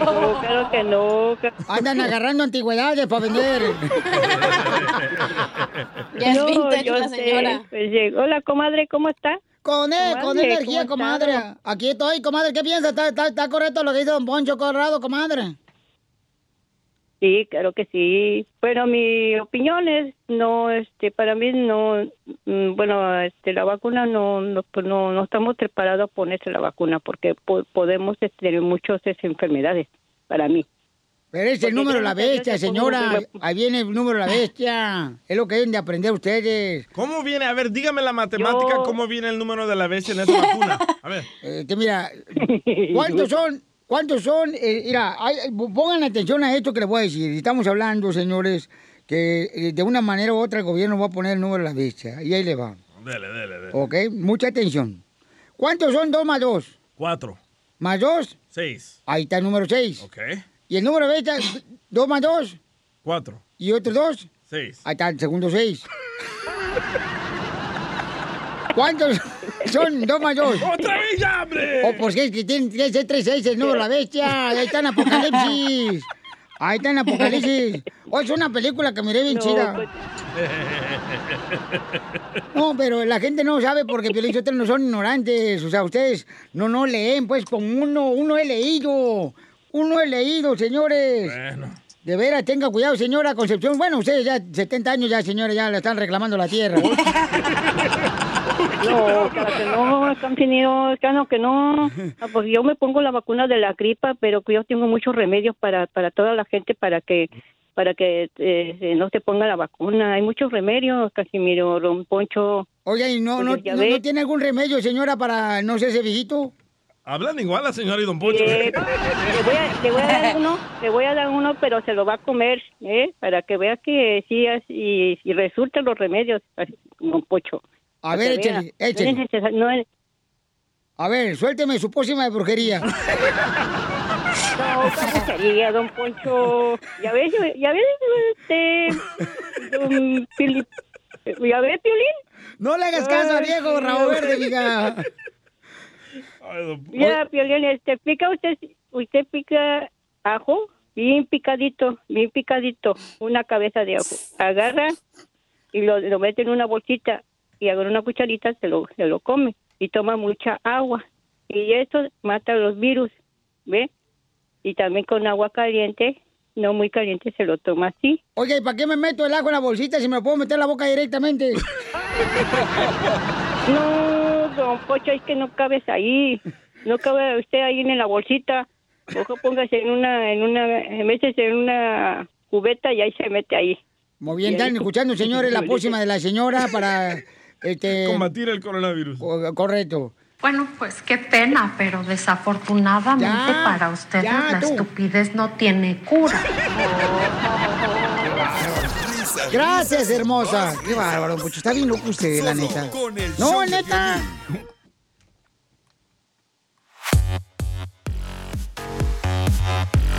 No, claro que no. Andan agarrando antigüedades para vender. [LAUGHS] Ya es No, vintage la sé, señora. pues, eh, hola, comadre, ¿cómo está? Con él, con energía, ¿cómo comadre. está? Aquí estoy, comadre. ¿Qué piensa? ¿Está, está, está correcto lo que dice don Poncho Corrado, comadre? Sí, claro que sí. Bueno, mi opinión es, no, este, para mí no, mm, bueno, este, la vacuna no, no, pues no, no estamos preparados a ponerse la vacuna porque po- podemos tener muchas enfermedades, para mí. Pero es el Porque número de la bestia, señora. Ahí viene el número de la bestia. Es lo que deben de aprender ustedes. ¿Cómo viene? A ver, dígame la matemática, Yo- ¿cómo viene el número de la bestia en esa vacuna? A ver. [LAUGHS] Este, mira, ¿cuántos son? ¿Cuántos son? Eh, mira, hay- pongan atención a esto que les voy a decir. Estamos hablando, señores, que eh, de una manera u otra el gobierno va a poner el número de la bestia. Y ahí le va. Dele, dele, dele. ¿Ok? Mucha atención. ¿Cuántos son dos más dos? Cuatro. ¿Más dos? Seis. Ahí está el número seis. Ok. ¿Y el número de bestia? ¿Dos más dos? Cuatro. ¿Y otros dos? Seis. Ahí está el segundo seis. ¿Cuántos son dos dos? ¡Otra vez ya, hombre! Oh, pues es que tiene que ser tres seis el número de la bestia. Ahí está en Apocalipsis. Ahí está en Apocalipsis. Oh, es una película que miré bien No, chida. pues- No, pero la gente no sabe porque Piolín ustedes no son ignorantes. O sea, ustedes no, no leen, pues, como uno, uno he leído. Uno he leído, señores. De veras, tenga cuidado, señora Concepción. Bueno, ustedes ya 70 años ya, señora, ya le están reclamando la tierra. [LAUGHS] No, [LAUGHS] claro que no, Campinillo, claro que no. Ah, Pues yo me pongo la vacuna de la gripa, pero que yo tengo muchos remedios para, para toda la gente para que para que eh, no se ponga la vacuna. Hay muchos remedios, Casimiro, don Poncho. Oye, ¿y no, no, Pues no, no tiene algún remedio, señora, para, no sé, ese viejito? Hablan igual la señora y don Poncho. Eh, le, voy a, le voy a dar uno, le voy a dar uno, pero se lo va a comer, ¿eh? Para que vea que sí, y, y resultan los remedios, don Pocho. A ver, échale, échale. No es A ver, suélteme su pócima de brujería. [LAUGHS] No, ¿cómo sería, don Poncho? Ya ves, ya ves, este... don Pili- ¿Ya ves, Piolín? No le hagas caso al viejo rabo verde, mija. Ya, Piolín, este, pica usted, usted pica ajo, bien picadito, bien picadito, una cabeza de ajo. Agarra y lo, lo mete en una bolsita y agarra una cucharita, se lo, se lo come y toma mucha agua. Y eso mata los virus, ¿ve? Y también con agua caliente, no muy caliente, se lo toma así. Oye, ¿y para qué me meto el ajo en la bolsita si me lo puedo meter en la boca directamente? [LAUGHS] No, don Pocho, es que no cabes ahí. No cabe usted ahí en la bolsita. Ojo, póngase en una, en una, métese en una cubeta y ahí se mete ahí. Muy bien, están escuchando, señores, la pócima de la señora para... Este, [LAUGHS] Combatir el coronavirus. co- correcto. Bueno, pues qué pena, pero desafortunadamente Ya, para ustedes ya, la tú. estupidez no tiene cura. Gracias, hermosa. Qué bárbaro, Pocho. Está bien loco usted, la neta. No, neta.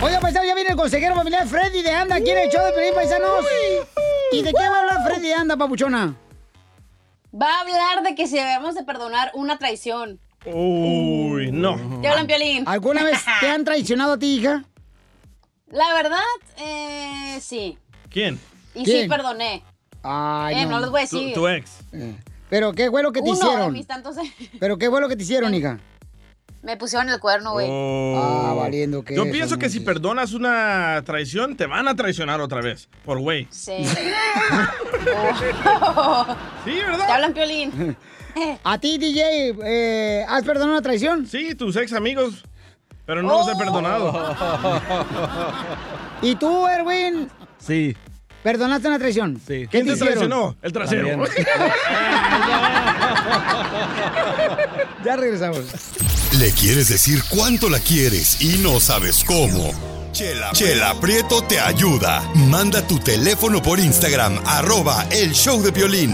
Oiga, paisano, ya viene el consejero familiar Freddy de Anda. ¿Quiere el show de Pelín, paisanos? ¿Y de qué va a hablar Freddy de Anda, papuchona? Va a hablar de que si debemos de perdonar una traición. Uy, no. ¿Qué hablan, Piolín? ¿Alguna vez te han traicionado a ti, hija? La verdad, eh, sí. ¿Quién? Y sí ¿Quién? perdoné. Ay, Eh, no les voy a decir. Tu, tu ex. Pero qué fue lo que te Uno de hicieron. mis tantos... Pero qué fue lo que te hicieron, [LAUGHS] hija. Me pusieron el cuerno, güey. Ah, valiendo que Yo pienso que si perdonas una traición, te van a traicionar otra vez. Por güey. Sí. Oh. [LAUGHS] Sí, ¿verdad? ¿Te hablan, Piolín? [LAUGHS] ¿A ti, DJ, eh, has perdonado una traición? Sí, tus ex amigos. Pero no los he Oh. perdonado. ¿Y tú, Erwin, Sí. perdonaste una traición? Sí. ¿Qué ¿Quién te traicionó? El trasero. [LAUGHS] Ya regresamos. Le quieres decir cuánto la quieres y no sabes cómo. Chela, Chela Prieto te ayuda. Manda tu teléfono por Instagram, arroba el show de violín.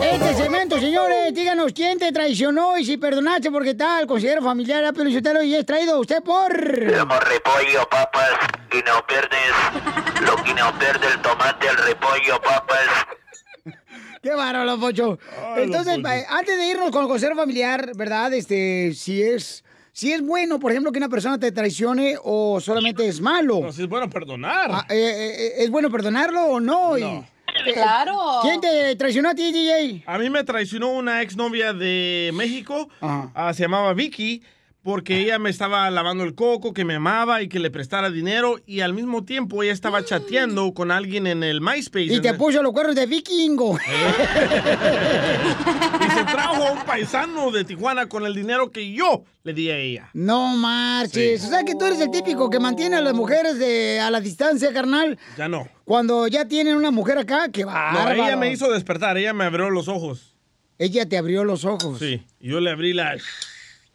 Este segmento, señores, díganos quién te traicionó y si perdonaste porque tal, consejero familiar, Lichotero, y es traído usted por... Somos repollo, papas, y no pierdes lo que no pierde el tomate, el repollo, papas. ¡Qué bárbaro, Pocho! Entonces, eh, antes de irnos con el consejero familiar, ¿verdad? Este, si es, si es bueno, por ejemplo, que una persona te traicione o solamente es malo. No, si es bueno perdonar. Ah, eh, eh, ¿Es bueno perdonarlo o no? Y- eh, Claro. ¿Quién te traicionó a ti, DJ? A mí me traicionó una exnovia de México, ah, se llamaba Vicky, porque ella me estaba lavando el coco, que me amaba y que le prestara dinero, y al mismo tiempo ella estaba chateando con alguien en el MySpace. Y te el- puso los cuernos de vikingo. [LAUGHS] y se trajo a un paisano de Tijuana con el dinero que yo le di a ella. No marches. O sea que tú eres el típico que mantiene a las mujeres de, a la distancia, carnal. Ya no. Cuando ya tienen una mujer acá, que va. No, ella me hizo despertar, ella me abrió los ojos. Ella te abrió los ojos. Sí, yo le abrí la...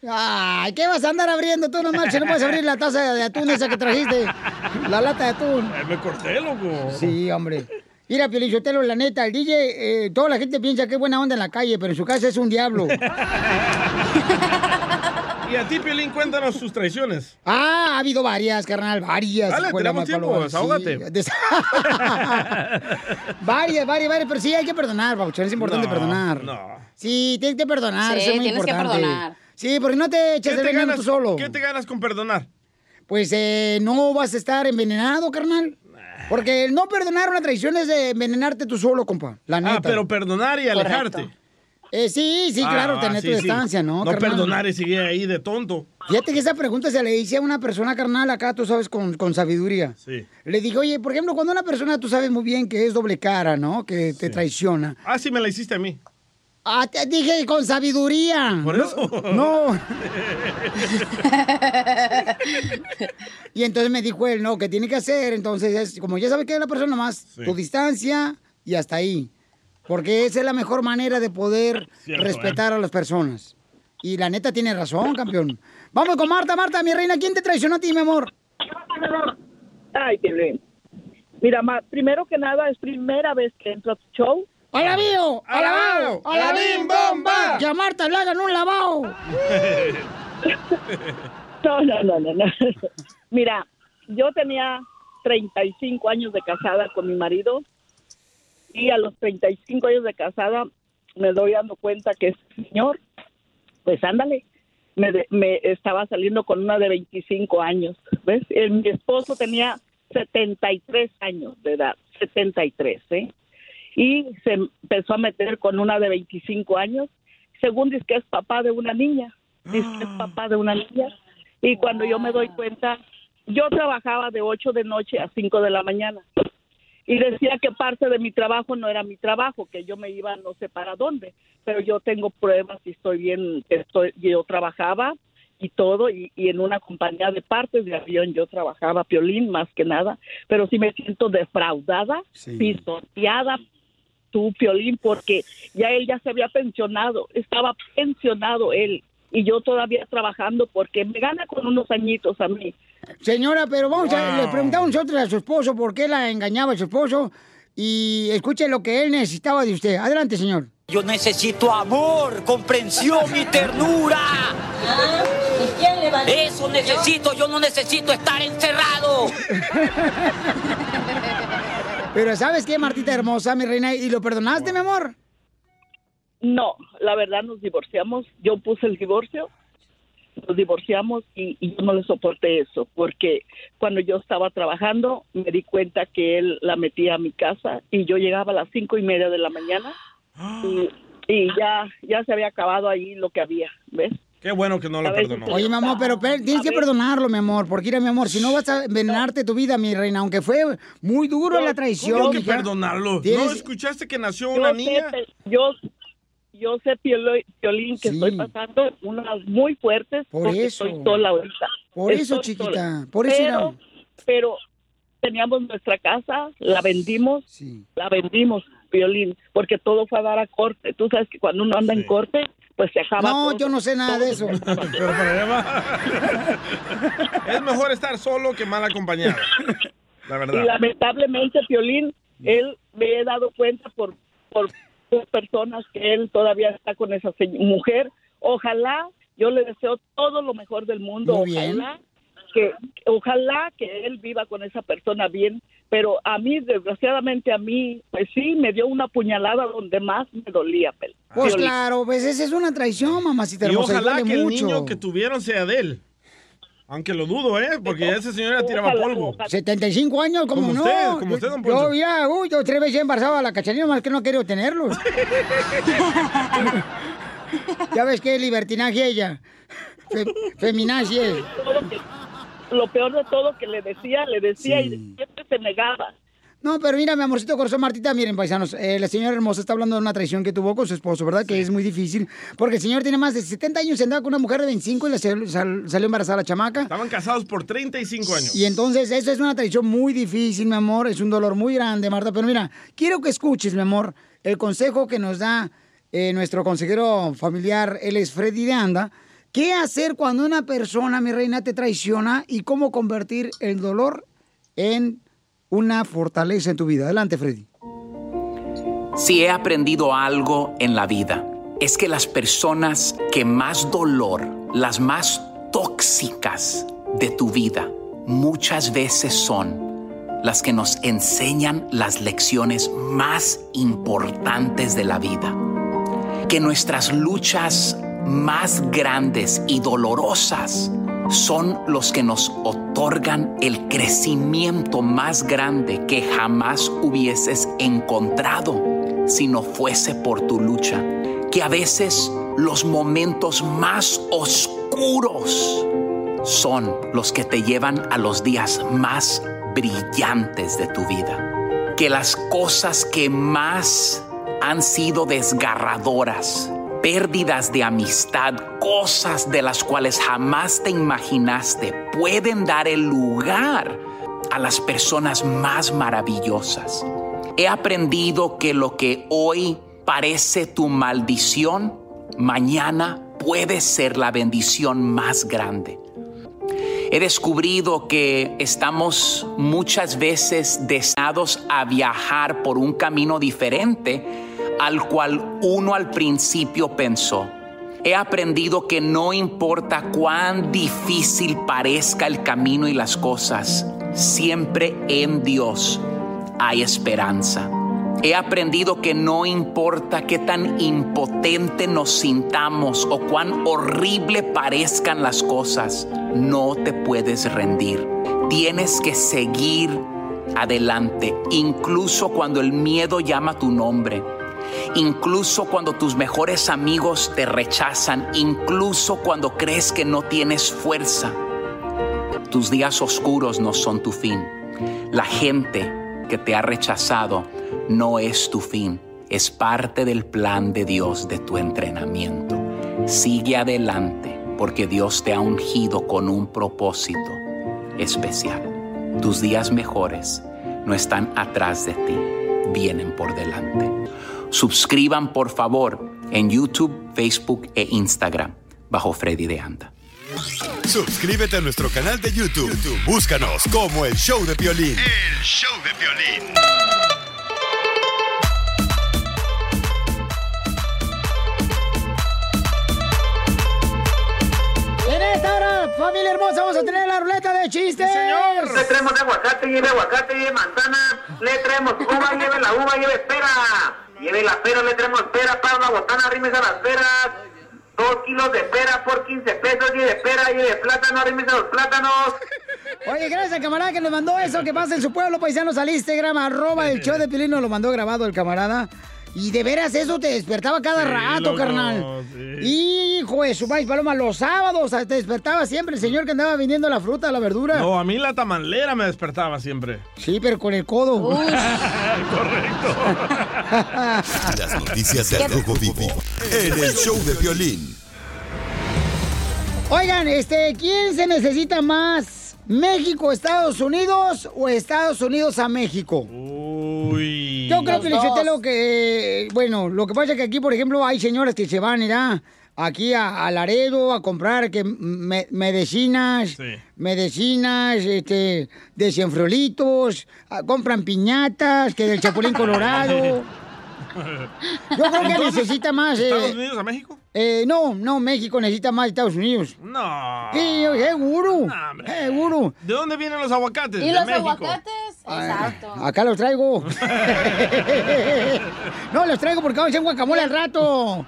Ay, ¿qué vas a andar abriendo tú? No marches, no puedes abrir la taza de atún esa que trajiste. La lata de atún. Ay, me corté, loco. Sí, hombre. Mira, Pielichotelo, la neta, el DJ, eh, toda la gente piensa que es buena onda en la calle, pero en su casa es un diablo. [LAUGHS] Y a ti, Piolín, cuéntanos sus traiciones. Ah, ha habido varias, carnal, varias. Dale, tenemos tiempo, desahógate. sí. Des- [LAUGHS] varias, varias, varias, pero sí hay que perdonar, Pabuchón, es importante No, perdonar. no. Sí, tienes que perdonar, Sí, eso es muy tienes que importante. perdonar. Sí, porque no te eches ¿Qué el veneno ganas- tú solo. ¿Qué te ganas con perdonar? Pues eh, no vas a estar envenenado, carnal. Porque el no perdonar una traición es de envenenarte tú solo, compa. La neta. Ah, pero perdonar y alejarte. Eh, sí, sí, claro, Ah, tener sí, tu sí. distancia, ¿no? No carnal? perdonar y seguir ahí de tonto. Fíjate que esa pregunta se le hice a una persona carnal acá, tú sabes, con, con sabiduría. Sí. Le dije, oye, por ejemplo, cuando una persona tú sabes muy bien que es doble cara, ¿no? Que te traiciona. Ah, sí, me la hiciste a mí. Ah, te dije con sabiduría. Por No- eso. No. [LAUGHS] y entonces me dijo él, no, que tiene que hacer. Entonces, es, como ya sabe que es la persona más, Sí. tu distancia y hasta ahí. Porque esa es la mejor manera de poder Cierto, respetar a las personas. Y la neta tiene razón, campeón. Vamos con Marta, Marta, mi reina. ¿Quién te traicionó a ti, mi amor? Ay, Piolín. Mira, ma, primero que nada, es primera vez que entro a tu show. ¡Alabío! ¡Alabao! ¡Alabim bomba! Que a Marta le hagan un lavado. [LAUGHS] No, no, no, no, no. [LAUGHS] Mira, yo tenía 35 años de casada con mi marido y a los 35 años de casada me doy dando cuenta que este señor, pues ándale, me, me estaba saliendo con una de 25 años, ¿ves? Eh, mi esposo tenía 73 años de edad, 73, ¿eh? Y se empezó a meter con una de 25 años, según dice que es papá de una niña, dice que es papá de una niña. Y cuando yo me doy cuenta, yo trabajaba de 8 de noche a 5 de la mañana. Y decía que parte de mi trabajo no era mi trabajo, que yo me iba no sé para dónde. Pero yo tengo pruebas y estoy bien, que estoy, yo trabajaba y todo, y, y en una compañía de partes de avión yo trabajaba, Piolín más que nada, pero sí me siento defraudada, pisoteada, tú, Piolín, porque ya él ya se había pensionado, estaba pensionado él, y yo todavía trabajando porque me gana con unos añitos a mí. Señora, pero vamos a, le preguntamos nosotros a su esposo por qué la engañaba a su esposo y escuche lo que él necesitaba de usted. Adelante, señor. Yo necesito amor, comprensión y ternura. Eso necesito, yo no necesito estar encerrado. [LAUGHS] Pero ¿sabes qué, Martita hermosa, mi reina? ¿Y lo perdonaste, mi amor? No, la verdad nos divorciamos. Yo puse el divorcio, nos divorciamos y, yo no le soporté eso, porque cuando yo estaba trabajando me di cuenta que él la metía a mi casa y yo llegaba a las cinco y media de la mañana y, y ya, ya se había acabado ahí lo que había, ¿ves? Qué bueno que no lo A ver, perdonó. Oye, mi amor, pero per- tienes que perdonarlo, mi amor, porque mira, mi amor, si no vas a envenenarte tu vida, mi reina, aunque fue muy duro la traición. ¿Cómo que perdonarlo? ¿No Tienes- escuchaste que nació Yo una sé, niña? yo, yo sé, Piolín, que estoy pasando unas muy fuertes Por porque eso. estoy sola ahorita. Por eso, chiquita, sola. por eso Pero, era- pero teníamos nuestra casa, la vendimos, la vendimos, Piolín, porque todo fue a dar a corte. Tú sabes que cuando uno anda en corte, pues se acaba No, todo. yo no sé nada de eso. [LAUGHS] [LAUGHS] Es mejor estar solo que mal acompañado. La Y verdad. lamentablemente, Piolín, él me he dado cuenta por, por, personas que él todavía está con esa mujer. Ojalá, yo le deseo todo lo mejor del mundo. Muy bien. Ojalá que, ojalá que él viva con esa persona bien. Pero a mí, desgraciadamente a mí, pues sí, me dio una puñalada donde más me dolía. Pel- Pues claro, pues esa es una traición, mamacita Y hermosa. ojalá que el mucho. niño que tuvieron sea de él. Aunque lo dudo, ¿eh? Porque ese señor ya tiraba Ojalá, polvo. 75 años, ¿cómo Como no? usted, como usted, don Yo, Poncho. ya, uy, yo tres veces embarazado a la cachanilla, más que no quiero tenerlos. [LAUGHS] ya ves qué libertinaje ella. Fe- feminacie. Lo peor de todo que le decía, le decía y siempre se negaba. No, pero mira, mi amorcito corazón, Martita, miren, paisanos, eh, la señora hermosa está hablando de una traición que tuvo con su esposo, ¿verdad? Que es muy difícil, porque el señor tiene más de 70 años, se andaba con una mujer de 25 y le sal- sal- salió embarazada la chamaca. Estaban casados por 35 años. Y entonces, eso es una traición muy difícil, mi amor. Es un dolor muy grande, Marta. Pero mira, quiero que escuches, mi amor, el consejo que nos da eh, nuestro consejero familiar. Él es Freddy de Anda. ¿Qué hacer cuando una persona, mi reina, te traiciona y cómo convertir el dolor en una fortaleza en tu vida? Adelante, Freddy. Si he aprendido algo en la vida, es que las personas que más dolor, las más tóxicas de tu vida, muchas veces son las que nos enseñan las lecciones más importantes de la vida. Que nuestras luchas más grandes y dolorosas son los que nos otorgan el crecimiento más grande que jamás hubieses encontrado si no fuese por tu lucha. Que a veces los momentos más oscuros son los que te llevan a los días más brillantes de tu vida. Que las cosas que más han sido desgarradoras, pérdidas de amistad, cosas de las cuales jamás te imaginaste, pueden dar el lugar a las personas más maravillosas. He aprendido que lo que hoy parece tu maldición, mañana puede ser la bendición más grande. He descubrido que estamos muchas veces destinados a viajar por un camino diferente al cual uno al principio pensó. He aprendido que no importa cuán difícil parezca el camino y las cosas, siempre en Dios hay esperanza. He aprendido que no importa qué tan impotente nos sintamos o cuán horrible parezcan las cosas, no te puedes rendir. Tienes que seguir adelante, incluso cuando el miedo llama tu nombre, incluso cuando tus mejores amigos te rechazan, incluso cuando crees que no tienes fuerza. Tus días oscuros no son tu fin. La gente que te ha rechazado no es tu fin, es parte del plan de Dios de tu entrenamiento. Sigue adelante porque Dios te ha ungido con un propósito especial. Tus días mejores no están atrás de ti, vienen por delante. Suscriban por favor en YouTube, Facebook e Instagram bajo Freddy de Anda. Suscríbete a nuestro canal de YouTube. YouTube, Búscanos como el show de violín. El show de violín. En esta hora, familia hermosa, vamos a tener la ruleta de chistes. señor. Le traemos de aguacate, lleve aguacate, lleve manzana, le traemos uva, lleve la uva, lleve pera. Lleve la pera, le traemos pera, para una botana, arrimes a las peras. Dos kilos de pera por 15 pesos, lleve pera, lleve plátano, arrimes a los plátanos. Oye, gracias al camarada que nos mandó eso, que pasa en su pueblo, paisanos, al Instagram, arroba el show de Pilín, nos lo mandó grabado el camarada. Y de veras eso te despertaba cada Sí, rato, loco, carnal. Hijo de su maíz, paloma, los sábados te despertaba siempre el señor que andaba vendiendo la fruta, la verdura. No, a mí la tamalera me despertaba siempre. Sí, pero con el codo. [LAUGHS] Correcto. [LAUGHS] Las noticias del Rojo Vivo en el show de violín. Oigan, este, ¿quién se necesita más? ¿México, Estados Unidos o Estados Unidos a México? Uy. Yo creo que dos. lo que, bueno, lo que pasa es que aquí, por ejemplo, hay señoras que se van, ¿verdad? Aquí a, a Laredo a comprar que me- medicinas, medicinas, este, desenfriolitos, ah, compran piñatas, que del Chapulín [LAUGHS] Colorado. Yo creo que Entonces, necesita más. eh, ¿Estados Unidos a México? eh, no, no, México necesita más Estados Unidos. No. Sí, seguro. Seguro. ¿De dónde vienen los aguacates? ¿Y de los México. aguacates? Exacto. Acá los traigo. [LAUGHS] no, los traigo porque vamos a hacer guacamole al rato.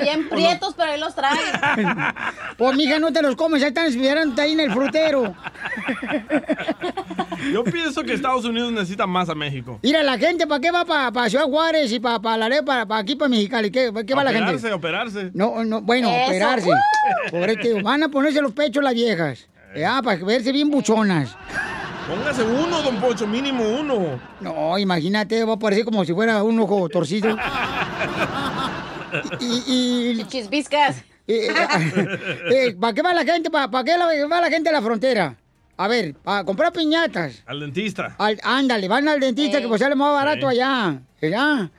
Bien prietos, pero ahí los trae. [LAUGHS] Pues, mija, no te los comes, ya están esperando ahí en el frutero. [LAUGHS] Yo pienso que Estados Unidos necesita más a México. Mira, la gente, ¿para qué va para Ciudad Juárez y para pa Laredo, para aquí, para Mexicali? ¿Qué, qué va la gente? Operarse, operarse. No, no, bueno, Eso. operarse. ¡Woo! Pobrete, van a ponerse los pechos las viejas. Ya, para verse bien buchonas. Póngase uno, don Pocho, mínimo uno. No, imagínate, va a parecer como si fuera un ojo torcido. [LAUGHS] y, y Chisviscas. ¿Para qué va la gente? ¿Para qué la- va la gente a la frontera? A ver, para comprar piñatas. Al dentista. Al- ándale, van al dentista que pues sale más barato Sí. allá. ¿verdad?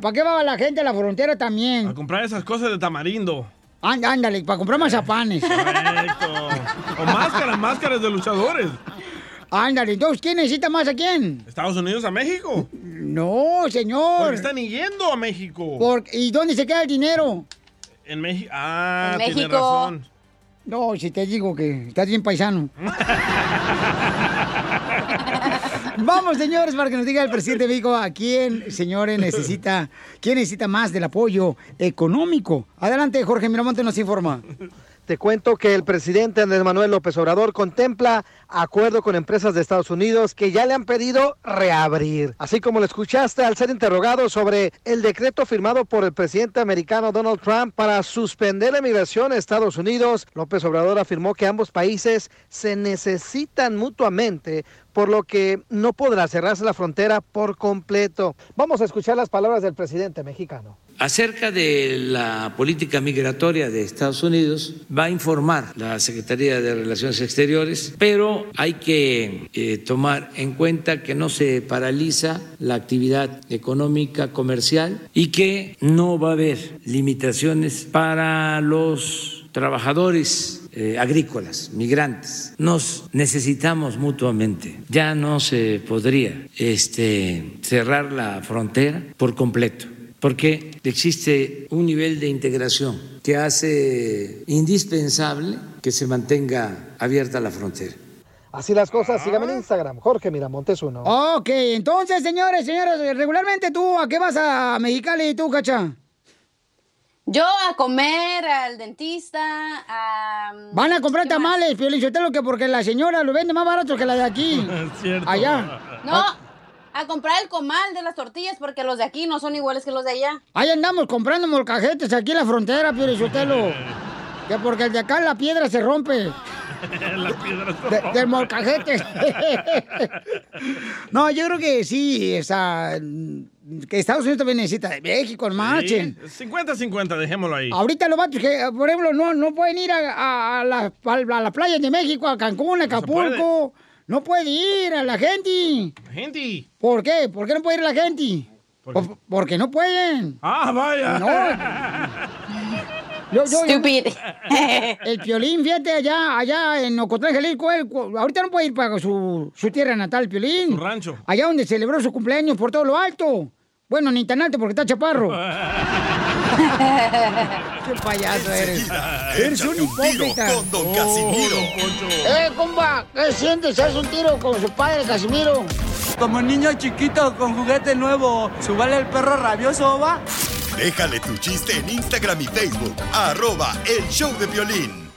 ¿Para qué va la gente a la frontera también? A comprar esas cosas de tamarindo. Ánd- Ándale, para comprar mazapanes. Correcto. O máscaras, máscaras de luchadores. Ándale, entonces, ¿quién necesita más a quién? ¿Estados Unidos a México? No, señor. Porque están yendo a México. Por- ¿Y dónde se queda el dinero? En México. Ah, En tiene México. razón. No, si te digo que estás bien paisano. Vamos, señores, para que nos diga el presidente de México a quién, señores, necesita, quién necesita más del apoyo económico. Adelante, Jorge Miramonte nos informa. Te cuento que el presidente Andrés Manuel López Obrador contempla acuerdo con empresas de Estados Unidos que ya le han pedido reabrir. Así como lo escuchaste al ser interrogado sobre el decreto firmado por el presidente americano Donald Trump para suspender la migración a Estados Unidos, López Obrador afirmó que ambos países se necesitan mutuamente por lo que no podrá cerrarse la frontera por completo. Vamos a escuchar las palabras del presidente mexicano. Acerca de la política migratoria de Estados Unidos, va a informar la Secretaría de Relaciones Exteriores, pero hay que eh, tomar en cuenta que no se paraliza la actividad económica comercial y que no va a haber limitaciones para los trabajadores eh, agrícolas, migrantes. Nos necesitamos mutuamente. Ya no se podría este, cerrar la frontera por completo porque existe un nivel de integración que hace indispensable que se mantenga abierta la frontera. Así las cosas, síganme en Instagram, Jorge Miramontes uno. Ok, entonces, señores, señores, regularmente tú, ¿a qué vas a Mexicali y tú, cacha? Yo a comer, al dentista, a... Van a comprar tamales, Piolichotelo, que porque la señora lo vende más barato que la de aquí. [LAUGHS] Cierto. Allá. No, a comprar el comal de las tortillas porque los de aquí no son iguales que los de allá. Ahí andamos comprando molcajetes aquí en la frontera, Piolichotelo. Que porque el de acá la piedra se rompe. [LAUGHS] La piedra De- del molcajete. [LAUGHS] no, yo creo que sí, esa, que Estados Unidos también necesita de México, marchen. 50-50, dejémoslo ahí. Ahorita los vatos que, por ejemplo, no, no pueden ir a, a, a las, a las playas de México, a Cancún, a Acapulco. No puede ir a la gente. Gente. ¿Por qué? ¿Por qué no puede ir la gente? Por- porque no pueden. Ah, vaya. No. Yo, yo- yo- Stupid. el Piolín, fíjate, allá, allá en Ocotlán, Jalisco, él, ahorita no puede ir para su, su tierra natal, el Piolín. Su rancho. Allá donde celebró su cumpleaños por todo lo alto. Bueno, ni tan alto porque está chaparro. [LAUGHS] [LAUGHS] Qué payaso eres. Eres un hipócrita. con Don Casimiro. Eh, compa, ¿qué sientes? ¿Haz un tiro con su padre, Casimiro? Como niño chiquito con juguete nuevo, ¿subale el perro rabioso, va? Déjale tu chiste en Instagram y Facebook. Arroba el show de violín.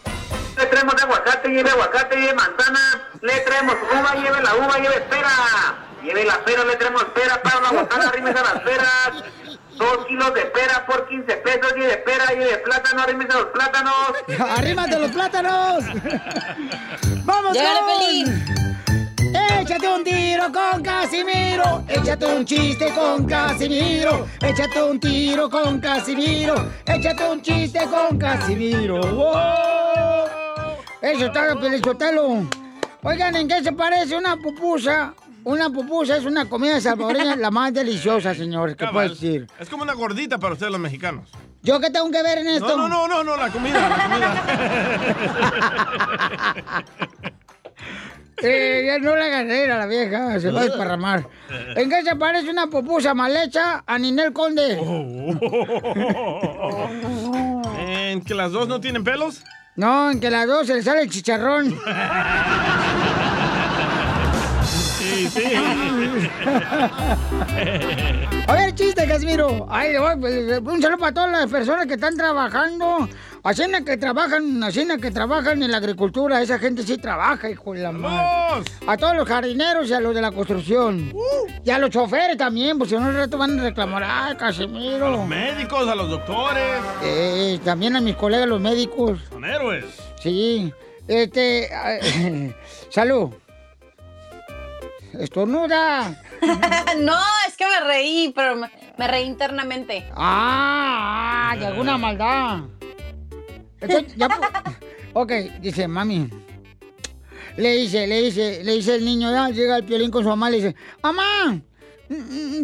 Le traemos de aguacate, lleve aguacate, lleve manzana. Le traemos uva, lleve la uva, lleve pera. Lleve la pera, le traemos pera para una botana, arrímese a las peras. Dos kilos de pera por 15 pesos, lleve pera, lleve plátano, arrímese los plátanos. [LAUGHS] ¡Arrímate los plátanos! [LAUGHS] ¡Vamos, Llégale, con! Échate un tiro con Casimiro, échate un chiste con Casimiro, échate un tiro con Casimiro, échate un chiste con Casimiro. ¡Wow! Eso está, Pelizotelo. Oigan, ¿en qué se parece una pupusa? Una pupusa es una comida salvadoreña la más deliciosa, señores, ¿qué puedo Cabal. decir? Es como una gordita para ustedes los mexicanos. ¿Yo qué tengo que ver en esto? No, no, no, no, no, la comida, la comida. [LAUGHS] Eh, ya no la ganera la vieja, se va a desparramar. ¿En qué se parece una pupusa mal hecha a Ninel Conde? ¿En que las dos no tienen pelos? No, en que las dos se le sale el chicharrón. [LAUGHS] Sí, sí. [LAUGHS] A ver, chiste, Casimiro. Ay, pues, un saludo para todas las personas que están trabajando. Así que trabajan, así que trabajan en la agricultura. Esa gente sí trabaja, hijo de la madre. A todos los jardineros y a los de la construcción. Y a los choferes también, porque si no, al rato van a reclamar. Ay, Casimiro. A los médicos, a los doctores. Eh, también a mis colegas, los médicos. Son héroes. Sí. Este. [LAUGHS] salud. Estornuda. [LAUGHS] no, es que me reí, pero me, me reí internamente. Ah, de alguna maldad. Entonces, ya [LAUGHS] ok, dice, mami. Le dice, le dice, le dice el niño, ya llega el piolín con su mamá, le dice, mamá,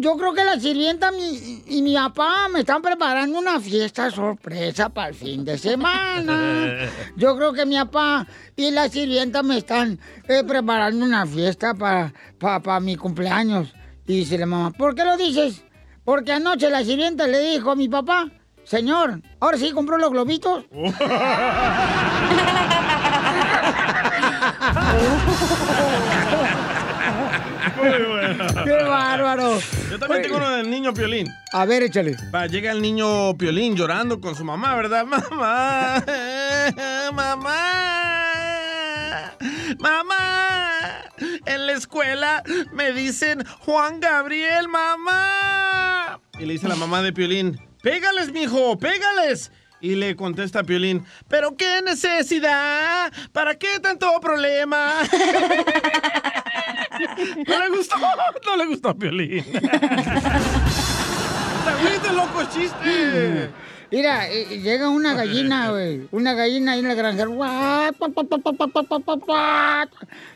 yo creo que la sirvienta mi- y mi papá me están preparando una fiesta sorpresa para el fin de semana. [LAUGHS] Yo creo que mi papá y la sirvienta me están eh, preparando una fiesta para, para, para mi cumpleaños. Y dice la mamá, ¿por qué lo dices? Porque anoche la sirvienta le dijo a mi papá, señor, ahora sí compró los globitos. [LAUGHS] [LAUGHS] ¡Qué bárbaro! Yo también tengo uno del niño Piolín. A ver, échale. Va, llega el niño Piolín llorando con su mamá, ¿verdad? [LAUGHS] Mamá, mamá, mamá. En la escuela me dicen Juan Gabriel, mamá. Y le dice la mamá de Piolín, pégales, mijo, pégales. Y le contesta a Piolín, ¿pero qué necesidad? ¿Para qué tanto problema? [LAUGHS] No le gustó, no le gustó Piolín. ¡Te loco chiste! Mira, llega una gallina, güey. Una gallina ahí en la granja.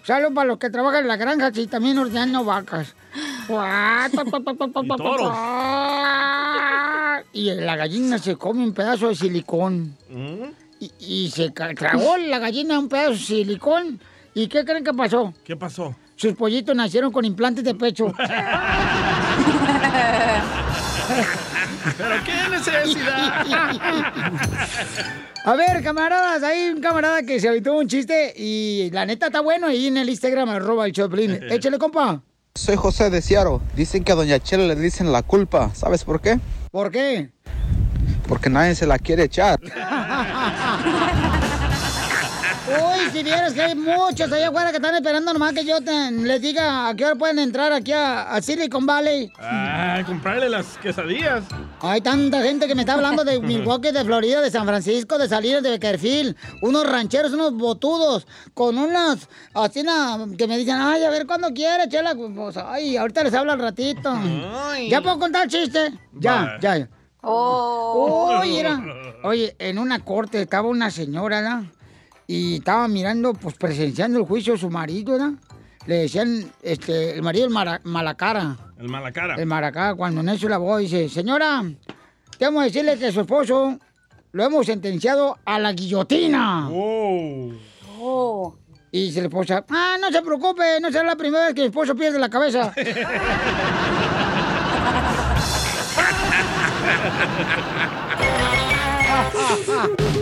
Salud para los que trabajan en la granja y también ordeñando vacas. Y la gallina se come un pedazo de silicón. Y, y se tragó la gallina un pedazo de silicón. ¿Y qué creen que pasó? ¿Qué pasó? Sus pollitos nacieron con implantes de pecho. [LAUGHS] ¿Pero qué necesidad? [LAUGHS] A ver, camaradas, hay un camarada que se aventó un chiste y la neta está bueno ahí en el Instagram, arroba el Choplin. Échale, compa. Soy José de Ciaro. Dicen que a Doña Chela le dicen la culpa. ¿Sabes por qué? ¿Por qué? Porque nadie se la quiere echar. [LAUGHS] Uy, si vieras que hay muchos allá afuera que están esperando nomás que yo te- les diga a qué hora pueden entrar aquí a, a Silicon Valley. Ah, comprarle las quesadillas. Hay tanta gente que me está hablando de [LAUGHS] Milwaukee, de Florida, de San Francisco, de Salinas, de Beckerfield. Unos rancheros, unos botudos, con unas, así na- que me dicen, ay, a ver cuándo quiere, chela. Pues, ay, ahorita les hablo al ratito. ¿Ya puedo contar el chiste? Ya, ya. ya. Oh. Oye, era- Oye, en una corte estaba una señora, ¿verdad? Y estaba mirando, pues presenciando el juicio de su marido, ¿verdad? Le decían, este, el marido el mara- malacara. El mala cara. El maracá, cuando en eso la voz dice, señora, tengo que decirle que su esposo lo hemos sentenciado a la guillotina. Oh. Y dice la esposa, ah, no se preocupe, no será la primera vez que mi esposo pierde la cabeza. [LAUGHS] [LAUGHS]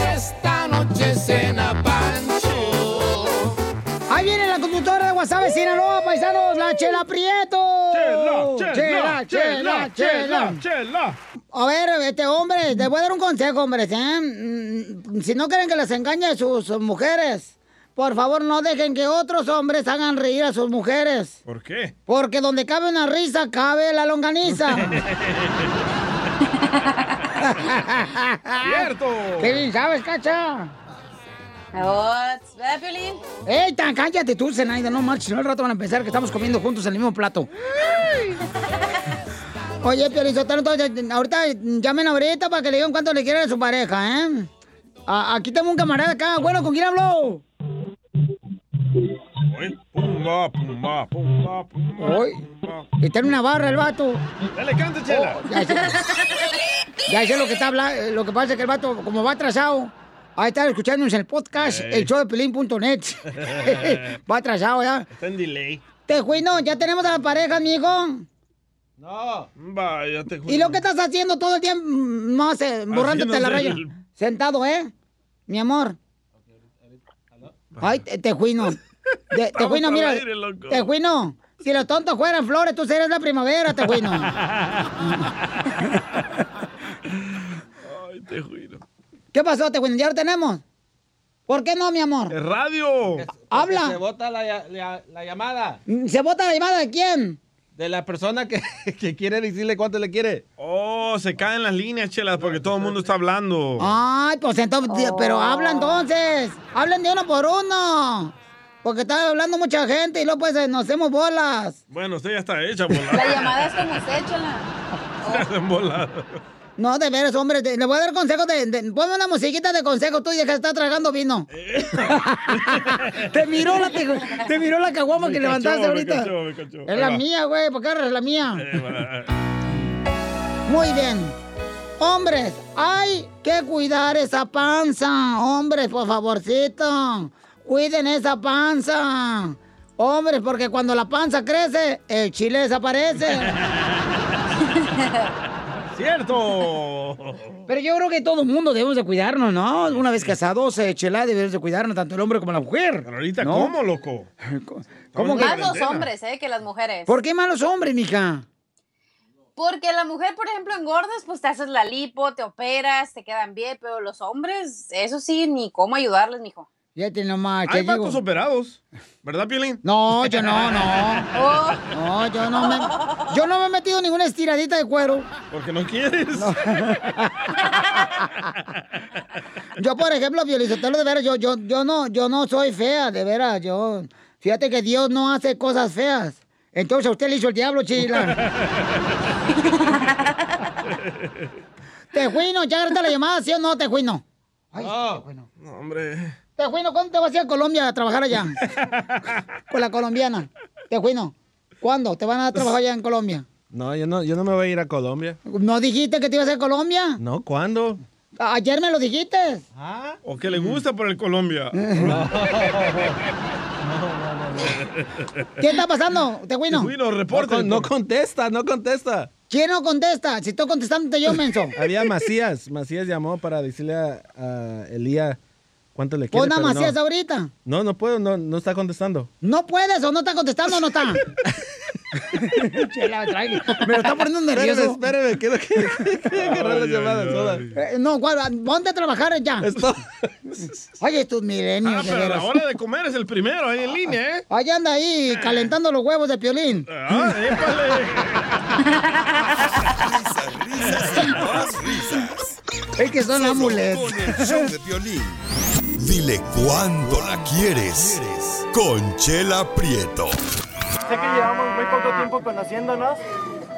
WhatsApp de Sinaloa, paisanos, la Chela Prieto. Chela, chela, chela, chela, chela. A ver, este hombre, te voy a dar un consejo, hombre. ¿eh? Mm, Si no quieren que les engañe sus mujeres, por favor no dejen que otros hombres hagan reír a sus mujeres. ¿Por qué? Porque donde cabe una risa, cabe la longaniza. [LAUGHS] [LAUGHS] ¡Cierto! ¿Qué bien sabes, cacha? That, Piolín? ¡Ey, tan cállate tú, Zenaida! No marches, no al rato van a pensar que estamos comiendo juntos en el mismo plato. Oye, Piolín entonces, ahorita llamen ahorita para que le digan cuánto le quieren a su pareja, ¿eh? A- aquí tengo un camarada acá. Bueno, ¿con quién habló? Uy, Pumba, pumba, pumba, pumba. Hoy. Está en una barra el vato. Dale, canta, chela. Oh, ya sé, ya sé lo que está hablando. Lo que pasa es que el vato, como va atrasado, a estar escuchándonos en el podcast, el show de pelín.net. [LAUGHS] va atrasado ya. Está en delay. Tejuino, ya tenemos a la pareja, amigo. No. Vaya, te ¿Y lo que estás haciendo todo el tiempo? No sé, borrándote la raya. El- Sentado, ¿eh? Mi amor. Ay, te- Tejuino. De- Estamos Tejuino, mira. aire, loco. Tejuino, si los tontos fueran flores, tú serías la primavera, Tejuino. [LAUGHS] Ay, te juro. ¿Qué pasó, Tejuino? ¿Ya lo tenemos? ¿Por qué no, mi amor? ¡Es radio! Habla. Se bota la, ya- la- la llamada ¿Se vota la llamada de quién? de la persona que, [LAUGHS] que quiere decirle cuánto le quiere. Oh, se caen las líneas, chelas, porque todo el mundo está hablando. Ay, pues entonces, pero habla entonces. Hablen de uno por uno. Porque está hablando mucha gente y luego pues eh, nos hacemos bolas. Bueno, usted ya está hecha, [LAUGHS] volada. La llamada es como usted, Chela. [LAUGHS] Se hacen volada. No, de veras, hombre, te- le voy a dar consejos de, de- Ponme una musiquita de consejo deja de estar tragando vino. [LAUGHS] te miró la, te, te miró la caguama que cachó, levantaste me ahorita. cachó, me cachó. Es la mía, güey, ¿por qué agarras la mía? Eh, va. Muy bien. Hombres, hay que cuidar esa panza. Hombres, por favorcito. Cuiden esa panza. Hombres, porque cuando la panza crece, el chile desaparece. [LAUGHS] ¡Cierto! Pero yo creo que todo el mundo debemos de cuidarnos, ¿no? Una vez casados, eh, chela, debemos de cuidarnos, tanto el hombre como la mujer. Pero ahorita, ¿no? ¿cómo, loco? [LAUGHS] ¿Cómo que? Más los hombres, ¿eh? Que las mujeres. ¿Por qué malos hombres, mija? Porque la mujer, por ejemplo, engordas, pues te haces la lipo, te operas, te quedan bien, pero los hombres, eso sí, ni cómo ayudarles, mijo. Fíjate nomás, Hay vatos operados, ¿verdad, Piolín? No, yo no, no. Oh. [LAUGHS] No, yo no me, yo no me he metido ninguna estiradita de cuero. Porque no quieres. Yo, por ejemplo, Violizotelo, de veras, yo, yo, yo no, yo no soy fea, de veras, yo. Fíjate que Dios no hace cosas feas. Entonces a usted le hizo el diablo, chila. [LAUGHS] Tejuino, ya agarraste la llamada, ¿sí o no, Tejuino? Ay, Tejuino. No, hombre. Tejuino, ¿cuándo te vas a ir a Colombia a trabajar allá? [LAUGHS] Con la colombiana. Tejuino, ¿cuándo te van a trabajar allá en Colombia? No, yo no, yo no me voy a ir a Colombia. ¿No dijiste que te ibas a ir a Colombia? No, ¿cuándo? Ayer me lo dijiste. O que le gusta por el Colombia. [LAUGHS] ¿Qué está pasando, Tejuino? Tejuino, No, con- no contesta, no contesta. ¿Quién no contesta? Si estoy contestándote yo, menso. Había Macías. Macías llamó para decirle a, a Elía cuánto le quiere. Pon a Macías no. ahorita. No, no puedo, no, no está contestando. ¿No puedes o no está contestando o no está? [LAUGHS] Chela, me lo está poniendo nervioso. Espérame, espérame, quiero que, [LAUGHS] que agarrar las llamadas todas. Eh, no, guarda, ponte a trabajar ya. [LAUGHS] Oye, estos milenios, Ah, de pero la hora de comer es el primero ahí en línea, ¿eh? Ahí anda ahí, calentando los huevos de piolín. Ah, Risas y más risas. Es que son amuletos. Con el show de Piolín. Dile cuándo la quieres. Conchela Prieto. Sé que llevamos muy poco tiempo conociéndonos.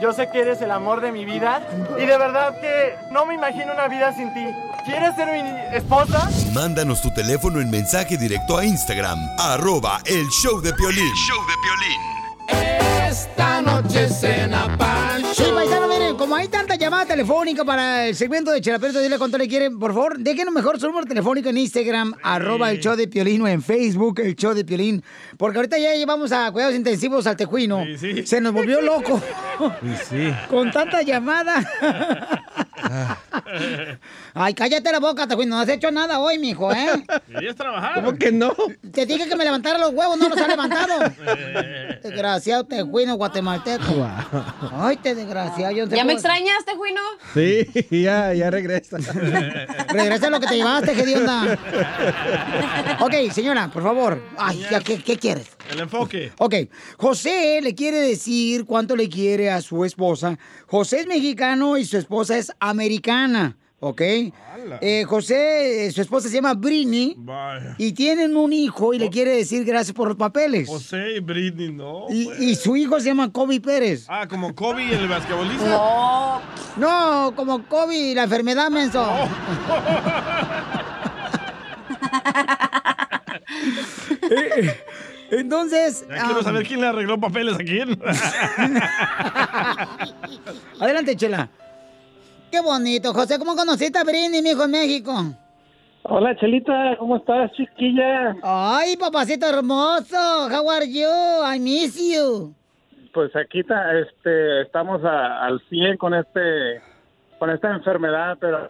Yo sé que eres el amor de mi vida. Y de verdad que no me imagino una vida sin ti. ¿Quieres ser mi esposa? Mándanos tu teléfono en mensaje directo a Instagram. Arroba el show de Piolín. show de Esta noche cena Pancho. Sí, paisano, como hay tanta llamada telefónica para el segmento de Chelaperto, dile cuánto le quieren, por favor, déjenos mejor su número telefónico en Instagram, arroba el show de Piolín, o en Facebook, el show de Piolín, porque ahorita ya llevamos a cuidados intensivos al tejuino. Se nos volvió loco sí. con tanta llamada. [LAUGHS] [LAUGHS] Ay, cállate la boca, tejuino, no has hecho nada hoy, mijo, ¿eh? Querías trabajar. ¿Cómo que no? Te dije que me levantara los huevos, no los ha levantado. [LAUGHS] Desgraciado tejuino guatemalteco. Ay, te desgraciado. Yo no ¿Ya me cómo- extrañaste, Juino? Sí, [LAUGHS] ya, ya regresa. Regresa lo que te llevaste, qué onda. Ok, señora, por favor. Ay, ya, ¿qué, qué quieres? El enfoque. Ok, José le quiere decir cuánto le quiere a su esposa. José es mexicano y su esposa es americana, ¿ok? Eh, José, eh, su esposa se llama Britney Vaya. y tienen un hijo y le quiere decir gracias por los papeles. José y Britney, no. Y, y su hijo se llama Kobe Pérez. Ah, como Kobe, el basquetbolista. No, no, como Kobe, la enfermedad, menso. [LAUGHS] Eh, Entonces. Ya quiero saber quién le arregló papeles a quién. [LAUGHS] Adelante, Chela. Qué bonito, José. ¿Cómo conociste a Britney, mi hijo, en México? Hola, Chelita, ¿cómo estás, chiquilla? Ay, papacito hermoso. How are you? I miss you. Pues aquí está, este, estamos a- al 100 con este, con esta enfermedad, pero.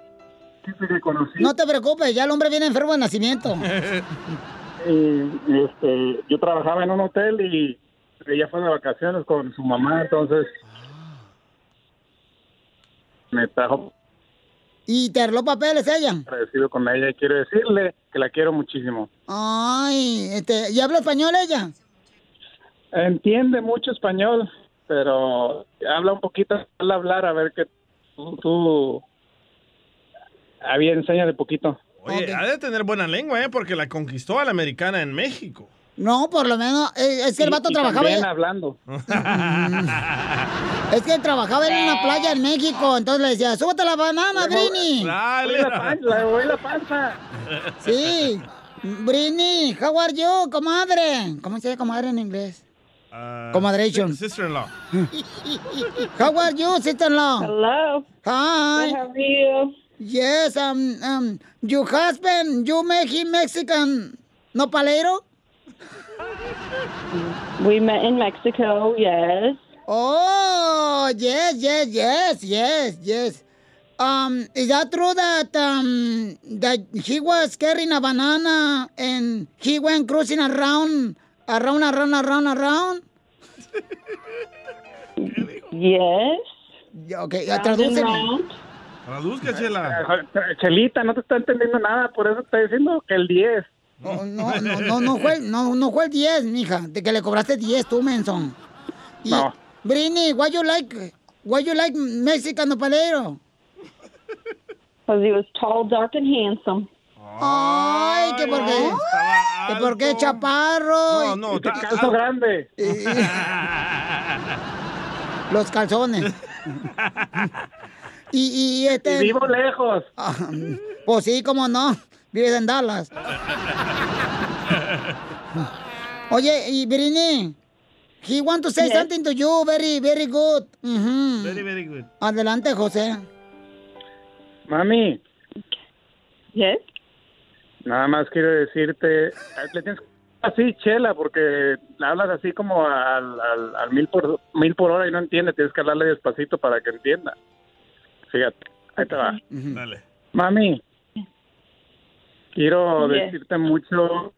No te preocupes, ya el hombre viene enfermo de nacimiento. [LAUGHS] Y, y, este, yo trabajaba en un hotel y ella fue de vacaciones con su mamá, entonces me trajo ¿Y te arregló papeles ella? agradecido con ella y quiero decirle que la quiero muchísimo. Ay, este, ¿y habla español ella? Entiende mucho español, pero habla un poquito, habla hablar, a ver que tú, tú había enseña de poquito. Oye, ha de tener buena lengua, ¿eh? Porque la conquistó a la americana en México. No, por lo menos, eh, es que el vato Y trabajaba... también hablando. Es que él trabajaba en una playa en México, entonces le decía, súbete la banana, Brini. Oye, la panza, le voy la panza. Sí. Brini, how are you, comadre? ¿Cómo se dice comadre en inglés? Comadration. Sister-in-law. [LAUGHS] How are you, sister-in-law? Hello. Hi. Good, how are you? Yes, um, um, your husband, you make him Mexican nopalero? We met in Mexico, yes. Oh, yes, yes, yes, yes, yes. Um, is that true that um that he was carrying a banana and he went cruising around, around, around, around, around? Yes. Okay, tradúceme. Traduzca, Chela. Eh, Chelita, no te está entendiendo nada, por eso te estoy diciendo que el 10. No, no, no, no, no fue, el- no, no fue el 10, mija, de que le cobraste 10 tú, menson. Y, No. Brini, why you like, why you like Mexican nopalero? Because he was tall, dark, and handsome. Ay, que porque, que porque es chaparro. No, no, Te calzo grande. Los calzones. [LAUGHS] y, y este. Y vivo lejos. Ah, pues sí, cómo no. Vives en Dallas. Oye, y Brini, he want to say Yes. something to you, very, very good. Ujú. Very, very good. Adelante, José. Mami, Yes. nada más quiero decirte, le tienes que así, Chela, porque hablas así como al, al, al mil, por, mil por hora y no entiende, tienes que hablarle despacito para que entienda. Fíjate, ahí te va. Dale. Mami, quiero Yes. decirte mucho.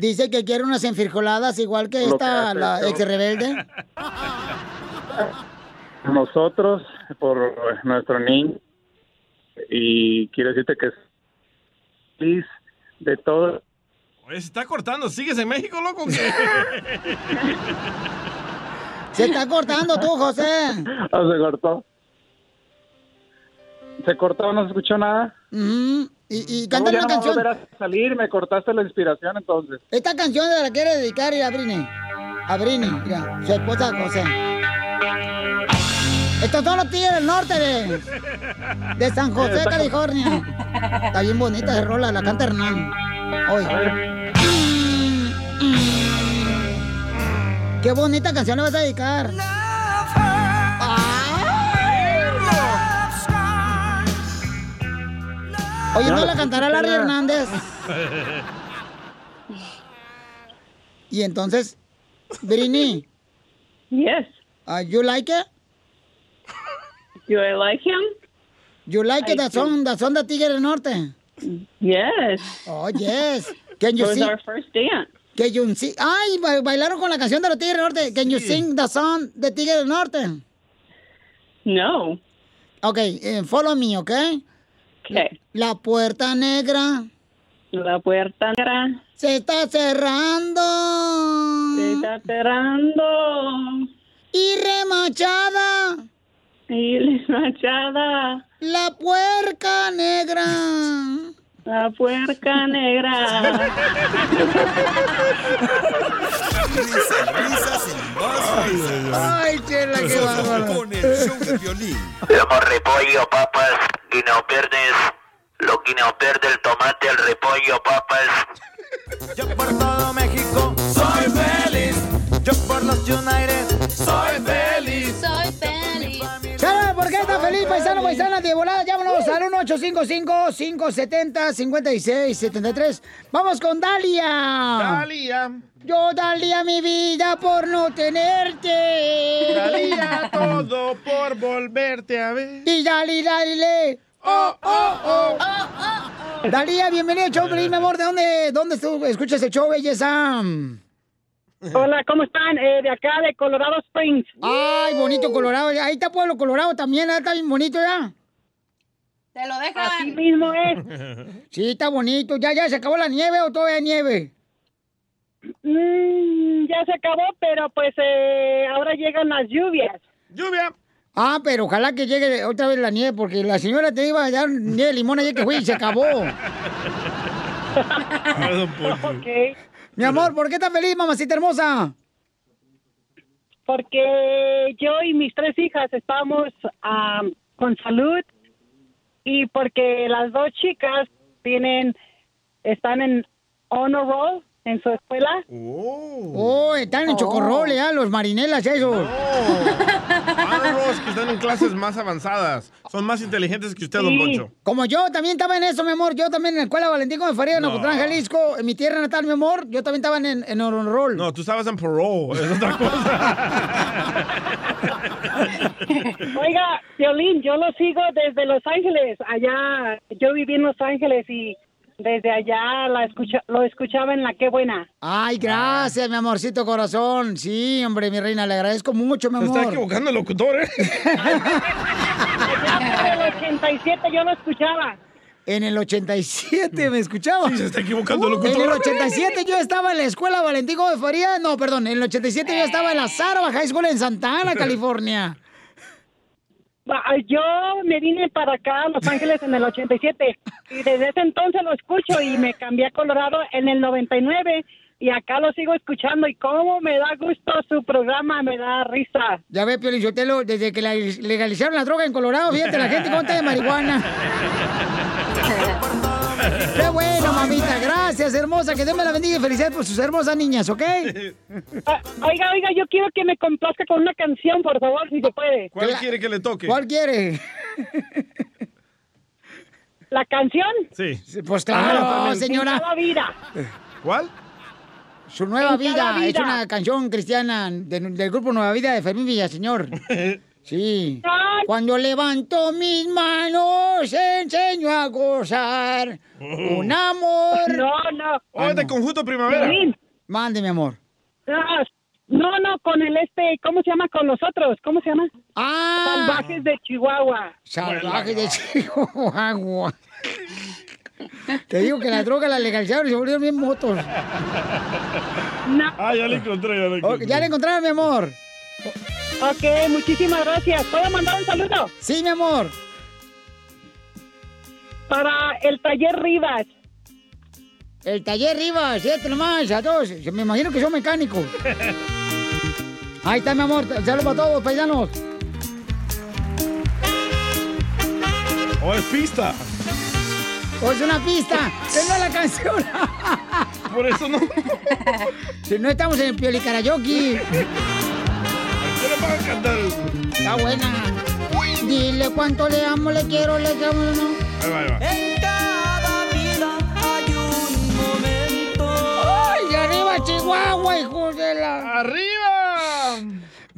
Dice que quiere unas enfrijoladas igual que Lo esta, la ex rebelde. [LAUGHS] nosotros por nuestro niño y quiero decirte que es feliz de todo Oye, se está cortando. ¿Sigues en México, loco? [LAUGHS] Se está cortando tú, José. [LAUGHS] Ah, se cortó se cortó no se escuchó nada. Y, y no, ya una no canción. volver a salir me cortaste la inspiración entonces Esta canción la quiere dedicar a Brini. A Brini, mira, su esposa José. Estos son los tigres del norte de, de San José, California. Está bien bonita esa rola, la canta Hernán. Oye. Qué bonita canción le vas a dedicar. Oye, ¿no la cantará Larry Hernández? [LAUGHS] Y entonces, Brini. Yes. Uh, you like it? Do I like him? You like it, I the song, the song de Tigre del Norte? Yes. Oh, yes. Can you It was our first dance. Can you sing? Ay, ba- bailaron con la canción de los Tigres del Norte. Can you sing the song de Tigre del Norte? No. Okay, eh, follow me, okay? Okay. La puerta negra La puerta negra se está cerrando. se está cerrando. Y remachada Y machada. la puerca negra. La puerca negra. Risas, risas y más risas. Ay, chela, qué bárbaro. Con el show de violín. Tenemos repollo, papas, guineo verdes, lo guineo verde, el tomate, el repollo, papas. Yo por todo México soy feliz. Yo por los United soy feliz. Soy feliz. ¿Sabe por qué está feliz, paisano, paisana? De volada, llámanos al 1-855-570-5673. Vamos con Dalia. Dalia. Yo daría mi vida por no tenerte. Daría todo por volverte a ver. Y dale, dale. Oh, oh, oh. Dalia, bienvenido al show, mi amor. ¿De dónde, dónde tú escuchas el show, belleza? Hola, ¿cómo están? Eh, de acá, de Colorado Springs. Ay, bonito Colorado. Ahí está Pueblo Colorado también, ¿eh? está bien bonito ya. Te lo dejan. Así mismo es. [LAUGHS] Sí, está bonito. ¿Ya, ya se acabó la nieve o todavía hay nieve? Mm, ya se acabó, pero pues eh, ahora llegan las lluvias. ¡Lluvia! Ah, pero ojalá que llegue otra vez la nieve, porque la señora te iba a dar nieve de limón ayer que fui y se acabó. [LAUGHS] Ok. Mi amor, ¿por qué estás feliz, mamacita hermosa? Porque yo y mis tres hijas estamos ah, con salud y porque las dos chicas tienen, están en honor roll en su escuela. Oh, están en chocorrol, ¿eh? Los marinelas esos. Ah, no, es que están en clases más avanzadas. Son más inteligentes que usted, don Poncho. Como yo también estaba en eso, mi amor. Yo también en la escuela Valentín Gómez Faría, en No. Ocotlán, Jalisco, en mi tierra natal, mi amor. Yo también estaba en, en Roll. No, tú estabas en parole. Es otra [LAUGHS] Oiga, Violín, yo lo sigo desde Los Ángeles. Allá, yo viví en Los Ángeles y desde allá la escucha, lo escuchaba en la Qué Buena. Ay, gracias, mi amorcito corazón. Sí, hombre, mi reina, le agradezco mucho, mi Se amor. está equivocando el locutor, ¿eh? Allá por el 87 yo lo escuchaba. En el 87 me escuchaba. Sí, se está equivocando el En locutor. el 87 yo estaba en la escuela Valentín Gómez Faría. No, perdón, en el 87 yo estaba en la Sarva High School en Santa Ana, [LAUGHS] California. Yo me vine para acá a Los Ángeles en el 87 y desde ese entonces lo escucho y me cambié a Colorado en el 99 y acá lo sigo escuchando y cómo me da gusto su programa, me da risa. Ya ve, Pio Lizotelo, desde que la legalizaron la droga en Colorado, fíjate, la gente conta de marihuana. Qué bueno, mamita. Gracias, hermosa. Que Dios me la bendiga y felicidades por sus hermosas niñas, ¿ok? Ah, Oiga, oiga, yo quiero que me complazca con una canción, por favor, si se puede. ¿Cuál quiere que le toque? ¿Cuál quiere? ¿La canción? Sí. Pues claro, Ah, señora. Cada vida. ¿Cuál? Su nueva vida. es una canción cristiana de- del grupo Nueva Vida de Fermín Villaseñor. [LAUGHS] Sí. Cuando levanto mis manos, enseño a gozar un amor. No, no. Oh, de Conjunto Primavera. Violín. Mande, mi amor. Ah, No, no, con el este, ¿cómo se llama? Con los otros, ¿cómo se llama? Ah. Salvajes de Chihuahua. Salvaje de Chihuahua. [LAUGHS] Te digo que la droga la legalizaron y se volvieron bien motos. Ah, ya le encontré, ya le Ok, encontré. ya la encontraron, mi amor. Ok, muchísimas gracias. ¿Puedo mandar un saludo? Sí, mi amor. Para el taller Rivas. El taller Rivas, siete nomás, a todos. Me imagino que son mecánicos. [LAUGHS] Ahí está, mi amor. Saludos para todos, paisanos. O es pista. O es una pista. Es la canción. [LAUGHS] Por eso no. Si no estamos en el Pioli Karaoke. ¿Qué le van a cantar? Está buena. Dile cuánto le amo, le quiero, le amo, no. Ahí va, ahí va. En cada vida hay un momento. ¡Ay, arriba Chihuahua, hijo de la... ¡Arriba!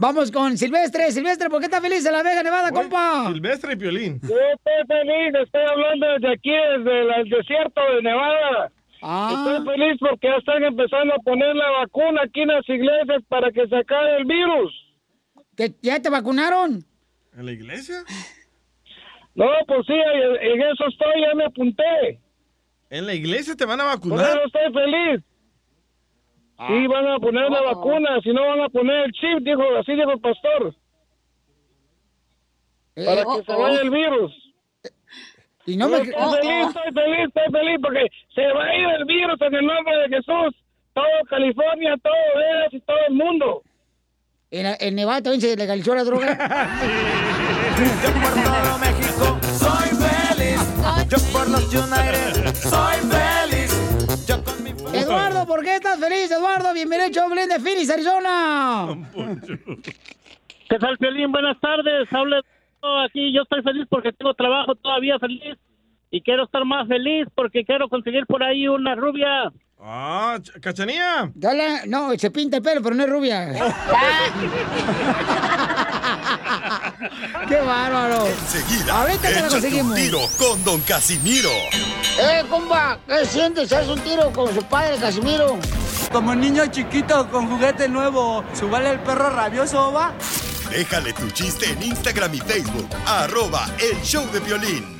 Vamos con Silvestre. Silvestre, ¿por qué estás feliz en la Vega Nevada, compa? Silvestre y Piolín. Yo estoy feliz, estoy hablando desde aquí, desde el desierto de Nevada. Ah. Estoy feliz porque ya están empezando a poner la vacuna aquí en las iglesias para que se acabe el virus. ¿Que ¿Ya te vacunaron? ¿En la iglesia? No, pues sí, en eso estoy, ya me apunté. ¿En la iglesia te van a Por vacunar? eso estoy feliz. Sí, van a poner la vacuna, si no van a poner el chip, dijo, así dijo el pastor. Para que se vaya el virus. Y no me... Estoy feliz, estoy feliz, estoy feliz porque se va a ir el virus en el nombre de Jesús. Todo California, todo Vegas y todo el mundo. En, en Nevada también se legalizó la droga. [LAUGHS] Todo México, soy feliz. Yo por los United, soy feliz. Yo con Eduardo, ¿por qué estás feliz, Eduardo? Bienvenido, Choblin de Phoenix, Arizona. ¿Qué tal, Piolín? Buenas tardes. Habla aquí. Yo estoy feliz porque tengo trabajo todavía feliz. Y quiero estar más feliz porque quiero conseguir por ahí una rubia. Ah, Ch- ¿cachanía? Dale, no, se pinta el pelo, pero no es rubia. [LAUGHS] ¡Qué bárbaro! Enseguida, Ahorita te la échate un conseguimos. tiro con Don Casimiro. ¡Eh, compa! ¿Qué sientes? ¿Haz un tiro con su padre, Casimiro? Como niño chiquito con juguete nuevo, ¿subale el perro rabioso, va? Déjale tu chiste en Instagram y Facebook. Arroba El Show de Violín.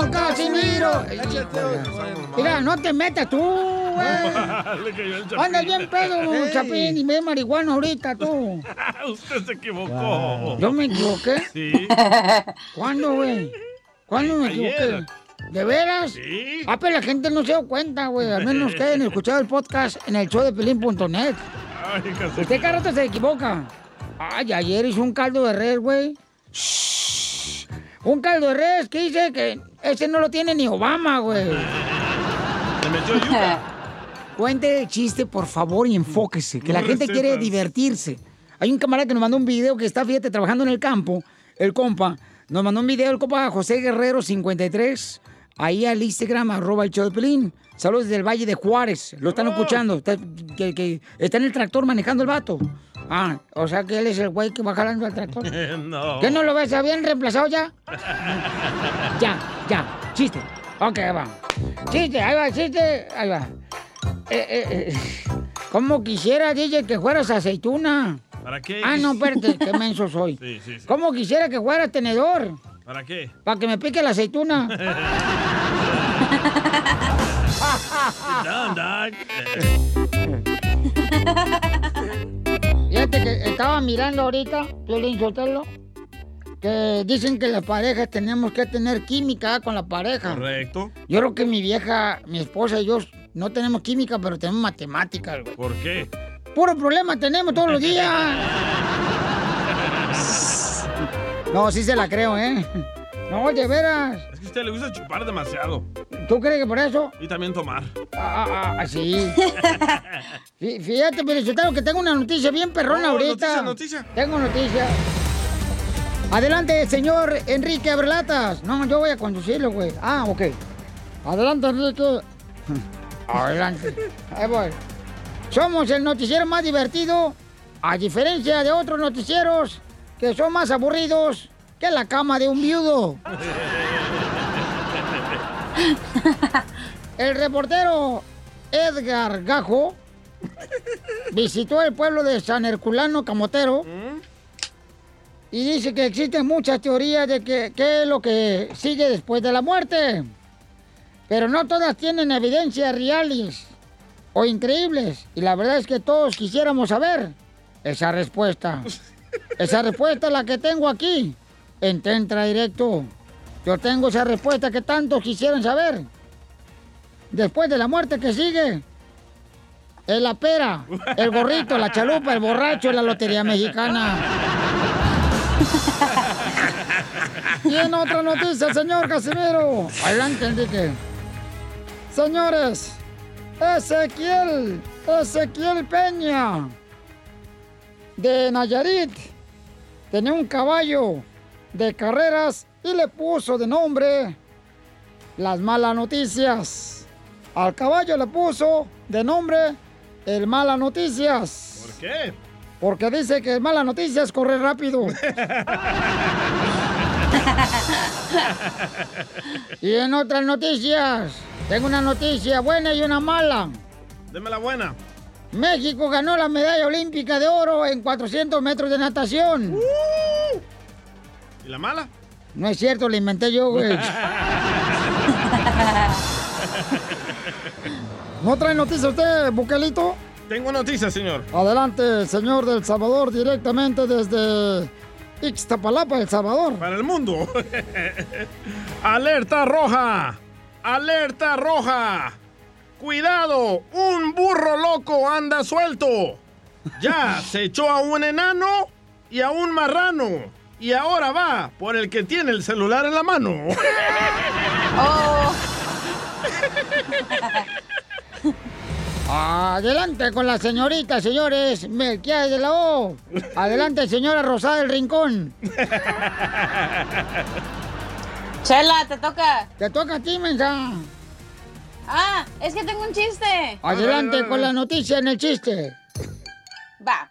¡Échate un chiste con Casimiro! Mira, no te metas tú, güey. [LAUGHS] Andas bien pedo, [LAUGHS] Ey. Chapín, y me marihuana ahorita, tú. [LAUGHS] Usted se equivocó. ¿Yo me equivoqué? Sí. ¿Cuándo, güey? ¿Cuándo me Ayer. equivoqué? ¿De veras? Sí. Ah, pero la gente no se dio cuenta, güey. Al menos que hayan escuchado el podcast en el show de pelín.net. Usted cada rato se equivoca. Ay, ayer hizo un caldo de res, güey. Un caldo de res que dice que ese no lo tiene ni Obama, güey. Le metió yuca. [LAUGHS] Cuente el chiste, por favor, y enfóquese. Que la gente quiere divertirse. Hay un camarada que nos mandó un video que está, fíjate, trabajando en el campo. El compa. Nos mandó un video el compa José Guerrero 53. Ahí al Instagram, arroba el show de Pelín. Saludos desde el Valle de Juárez. Lo están escuchando. Está, que, que está en el tractor manejando el vato. Ah, o sea que él es el güey que va jalando al tractor. [LAUGHS] no. ¿Qué no lo ves? ¿Se habían reemplazado ya? [LAUGHS] Ya, ya. Chiste. Ok, ahí va. Chiste, ahí va, chiste. Ahí va. Eh, eh, eh, ¿Cómo quisiera, DJ, que fueras aceituna? ¿Para qué? Ah, no, espérate, qué menso soy. [LAUGHS] Sí, sí, sí. ¿Cómo quisiera que fuera tenedor? ¿Para qué? Para que me pique la aceituna. Done, dog. Fíjate que estaba mirando ahorita, Piolín Sotelo, que dicen que las parejas tenemos que tener química con la pareja. Correcto. Yo creo que mi vieja, mi esposa y yo no tenemos química, pero tenemos matemáticas, güey. ¿Por qué? Puro problema tenemos todos los días. [LAUGHS] No, sí se la creo, ¿eh? No, de veras. Es que a usted le gusta chupar demasiado. ¿Tú crees que por eso? Y también tomar. Ah, ah, ah, sí. [LAUGHS] Fí- Fíjate, pero que tengo una noticia bien perrona ahorita. noticia, noticia. Tengo noticia. Adelante, señor Enrique Abrelatas. No, yo voy a conducirlo, güey. Ah, ok. Adelante, Enrique. [LAUGHS] Adelante. Ahí voy. Somos el noticiero más divertido, a diferencia de otros noticieros que son más aburridos que la cama de un viudo. El reportero Edgar Gajo visitó el pueblo de San Herculano Camotero y dice que existen muchas teorías de que qué es lo que sigue después de la muerte. Pero no todas tienen evidencias reales o increíbles. Y la verdad es que todos quisiéramos saber esa respuesta. Esa respuesta es la que tengo aquí, en Tentra Directo. Yo tengo esa respuesta que tantos quisieran saber. Después de la muerte que sigue, es la pera, el gorrito, la chalupa, el borracho, la lotería mexicana. Y en otra noticia, señor Casimiro. Adelante, Enrique. Señores, Ezequiel, Ezequiel Peña, de Nayarit, tenía un caballo de carreras y le puso de nombre las malas noticias. Al caballo le puso de nombre el malas noticias. ¿Por qué? Porque dice que el malas noticias corre rápido. [LAUGHS] y en otras noticias, tengo una noticia buena y una mala. Deme la buena. México ganó la medalla olímpica de oro en 400 metros de natación. ¿Y la mala? No es cierto, la inventé yo, güey. [LAUGHS] ¿No trae noticia usted, Buquelito? Tengo noticias, señor. Adelante, señor del Salvador, directamente desde Ixtapalapa, El Salvador. Para el mundo. [LAUGHS] ¡Alerta roja! ¡Alerta roja! ¡Cuidado! ¡Un burro loco anda suelto! Ya se echó a un enano y a un marrano. Y ahora va por el que tiene el celular en la mano. [LAUGHS] Adelante con la señorita, señores. Melquiades de la O. Adelante, señora Rosada del Rincón. [LAUGHS] Chela, te toca. Te toca a ti, mensa. Ah, es que tengo un chiste. Adelante con la noticia en el chiste. Va.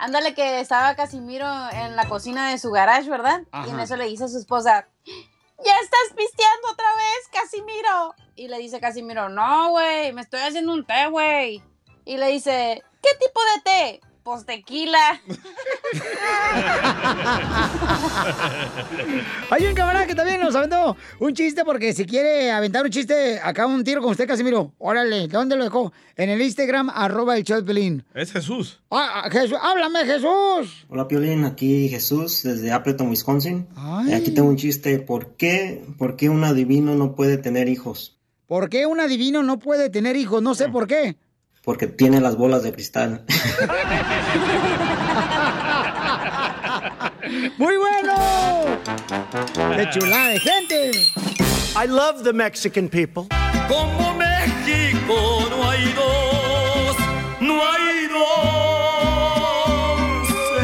Ándale que estaba Casimiro en la cocina de su garage, ¿verdad? Y en eso le dice a su esposa, ya estás pisteando otra vez, Casimiro. Y le dice Casimiro, no, güey, me estoy haciendo un té, güey. Y le dice, ¿qué tipo de té? Pues tequila. [LAUGHS] Hay un camarada que también nos aventó un chiste porque si quiere aventar un chiste, acá un tiro con usted, Casimiro. Órale, ¿dónde lo dejó? En el Instagram, arroba el Pelín. Es Jesús. Ah, ah, Jesús, háblame, Jesús. Hola Piolín, aquí Jesús desde Appleton, Wisconsin. Eh, Aquí tengo un chiste. ¿Por qué, ¿Por qué un adivino no puede tener hijos? ¿Por qué un adivino no puede tener hijos? No sé por qué. Porque tiene las bolas de cristal. ¡Muy bueno! ¡Qué chulada de gente! I love the Mexican people. Como México no hay dos, no hay dos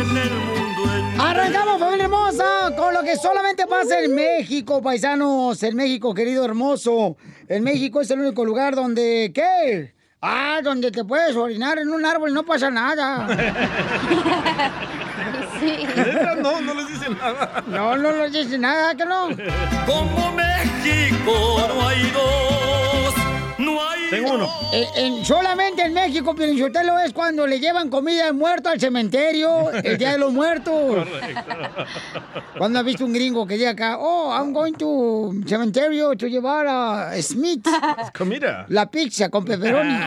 en el mundo. Arrancamos, familia hermosa, con lo que solamente pasa en México, paisanos. En México, querido hermoso. En México es el único lugar donde, ¿qué? Ah, donde te puedes orinar en un árbol y no pasa nada. [LAUGHS] ¿Neta? No, no les dice nada. No, no les dice nada, que no. Como México no hay dos, Tengo uno. En- en- solamente en México, Pielichotelo, es cuando le llevan comida de muerto al cementerio el Día de los [LAUGHS] Muertos. Cuando has visto un gringo que llega acá, oh, I'm going to cementerio to llevar a Smith Comida. la pizza con pepperoni. [LAUGHS]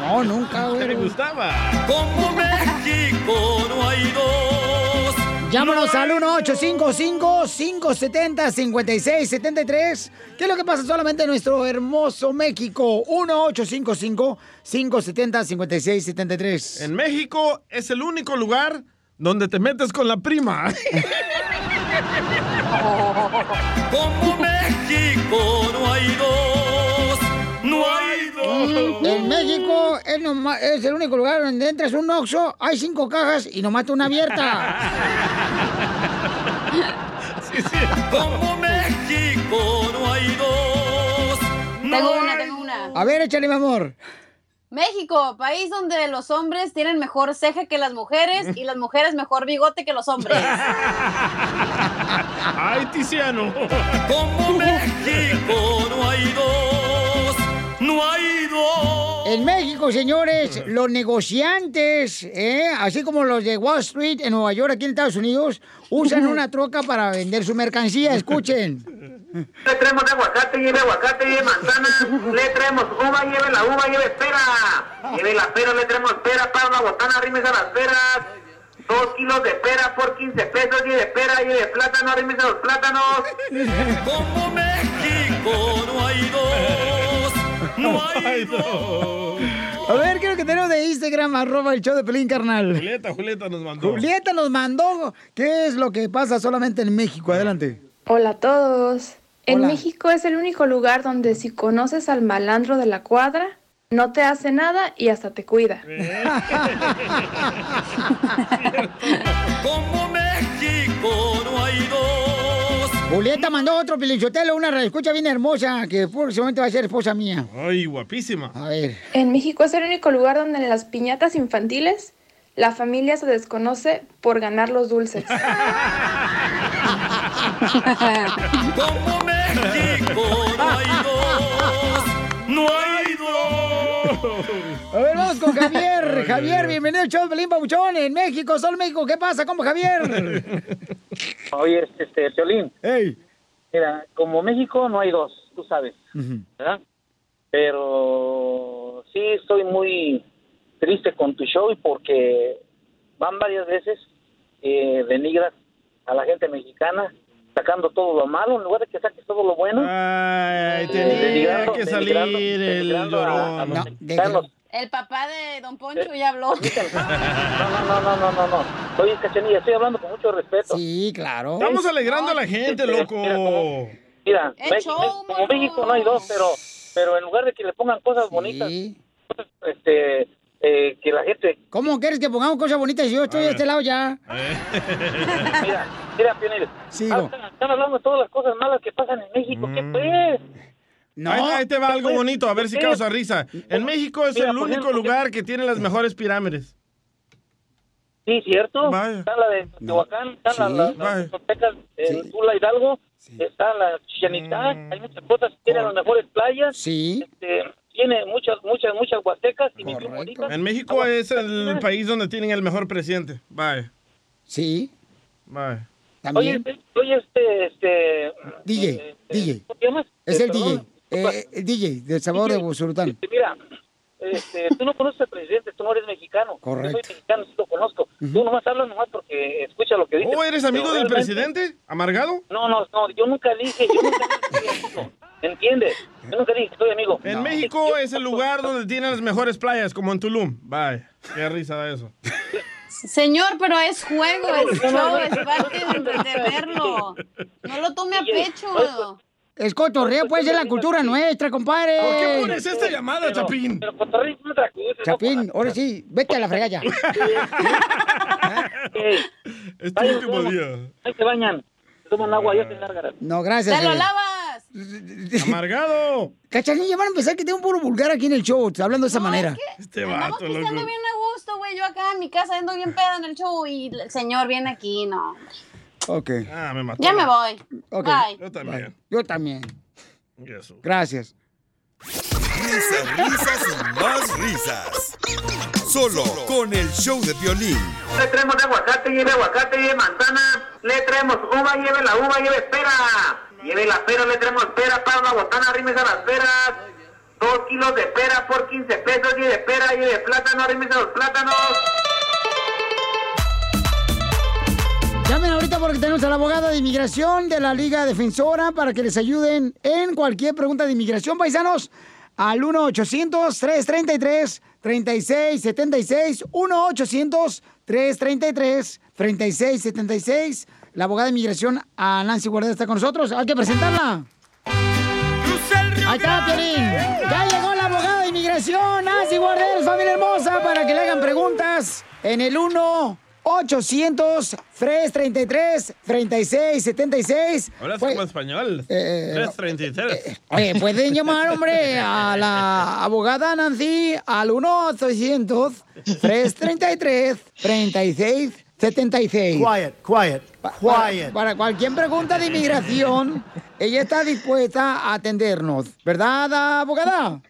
No, nunca, ¿Qué le güey. gustaba? Como México no hay dos. Llámanos al 1-855-570-5673. ¿Qué es lo que pasa solamente en nuestro hermoso México? 1-855-570-5673. En México es el único lugar donde te metes con la prima. [LAUGHS] En México es, el único lugar donde entras un Oxxo, hay cinco cajas y nomás una abierta. [LAUGHS] Como México no hay dos. Tengo una, tengo una. A ver, échale, mi amor. México, país donde los hombres tienen mejor ceja que las mujeres y las mujeres mejor bigote que los hombres. [LAUGHS] Ay, Tiziano. Como México no hay dos, no hay dos. En México, señores, los negociantes, ¿eh? así como los de Wall Street en Nueva York, aquí en Estados Unidos, usan una troca para vender su mercancía. Escuchen. [LAUGHS] Le traemos de aguacate, lleve aguacate, lleve manzana, le traemos uva, lleve la uva, lleve pera. Lleve la pera, le traemos pera, para una botana, arrímese a las peras. Dos kilos de pera por 15 pesos, lleve pera, lleve plátano, arrímese a los plátanos. [LAUGHS] Como México no hay dos, [LAUGHS] no hay dos. A ver, ¿qué es lo que tenemos de Instagram? Arroba el show de Pelín, carnal. Julieta, Julieta nos mandó. Julieta nos mandó. ¿Qué es lo que pasa solamente en México? Adelante. Hola a todos. En. México es el único lugar donde si conoces al malandro de la cuadra, no te hace nada y hasta te cuida. [LAUGHS] [LAUGHS] Como México. Julieta mandó otro pilichotelo, una escucha bien hermosa, que próximamente va a ser esposa mía. Ay, guapísima. A ver. En México es el único lugar donde en las piñatas infantiles la familia se desconoce por ganar los dulces. [LAUGHS] Como México [LAUGHS] vamos con Javier. Javier, bienvenido al show de Pelín Pabuchón en México, solo México. ¿Qué pasa? ¿Cómo, Javier? Oye, este, Piolín. Ey. Mira, como México no hay dos, tú sabes, ¿verdad? Pero sí estoy muy triste con tu show y porque van varias veces eh, denigras a la gente mexicana sacando todo lo malo en lugar de que saques todo lo bueno. Ay, Eh, tenía que denigrando- salir el denigrando a- a los llorón. mexicanos. El papá de Don Poncho ya habló. No, no, no, no, no, no. Oye, Cachanilla, estoy hablando con mucho respeto. Sí, claro. Estamos alegrando a la gente, loco. Mira, ¡Eh, como México no hay dos, pero pero en lugar de que le pongan cosas bonitas, este, eh, que la gente... ¿Cómo quieres que pongamos cosas bonitas si yo estoy de este lado ya? Mira, mira, Pionero, [LAUGHS] Sigo. están, hablando de todas las cosas malas que pasan en México, ¿qué Mm. Pues? Ahí, ahí te va algo bonito, a ver si causa risa. En México es el único lugar que tiene las mejores pirámides. Sí, cierto. Vaya. Está la de Tehuacán, está la, Sí. la, Vaya. Tula Hidalgo, está la Chichen Itza, hay muchas cosas, tienen las mejores playas. Sí. Este, tiene muchas, muchas, muchas huastecas y bonitas. En México es el país donde tienen el mejor presidente. Bye. Sí. Bye. Oye, este- oye, este, este... DJ, DJ. ¿Cómo te llamas? Es Eh, el DJ. Eh, DJ del sabor de Busurután. Este, Mira, este, tú no conoces al presidente, tú no eres mexicano. Correcto. Yo soy mexicano, sí lo conozco. Tú nomás hablas nomás porque escucha lo que dice. ¿Oh, eres amigo del presidente? ¿Amargado? No, no, no, yo nunca dije, yo nunca dije que soy amigo. ¿Entiendes? Yo nunca dije que soy amigo. En México es el lugar donde tienen las mejores playas, como en Tulum. Bye. Qué risa da eso. Señor, pero es juego, es show, es parte de entretenerlo. No lo tome a pecho. Es cotorreo, pues, es la cultura nuestra, compadre. ¿Por qué pones esta llamada, Chapín? Pero cotorreo es otra cosa. Chapín, ahora sí, vete a la fregalla. Es tu último día. Ahí se bañan, toman agua, ya se largan. No, gracias. ¡Te lo eh. lavas! [LAUGHS] ¡Amargado! Cachanilla, van a empezar que tengo un puro vulgar aquí en el show, hablando de esa manera. Este Andamos vato, pisteando loco. bien a gusto, güey. Yo acá en mi casa ando bien peda en el show y el señor viene aquí, no. Ok. Ah, me mató. Ya me voy. Ok. Bye. Yo también. Bye. Yo también. Eso. Gracias. Risas, risas y más risas. Solo con el show de violín. Le traemos de aguacate, lleve aguacate, lleve manzana. Le traemos uva, lleve la uva, lleve pera. Lleve la pera, le traemos pera para una botana, arrimes a las peras. Dos kilos de pera por 15 pesos, lleve pera, lleve plátano, arrimes a los plátanos. Llamen ahorita porque tenemos a la abogada de inmigración de la Liga Defensora para que les ayuden en cualquier pregunta de inmigración, paisanos. Al 1-800-333-3676. 1-800-333-3676. La abogada de inmigración, a Nancy Guardera, está con nosotros. Hay que presentarla. Ahí está, Piolín. Ya llegó la abogada de inmigración, Nancy Guarderos, familia hermosa, para que le hagan preguntas en el 1-800-333-3676. Hablas Pues, como español. eh, 333. Oye, pueden llamar, hombre, a la abogada Nancy al 1-800-333-3676. Quiet, quiet, quiet. para cualquier pregunta de inmigración, ella está dispuesta a atendernos. ¿Verdad, abogada?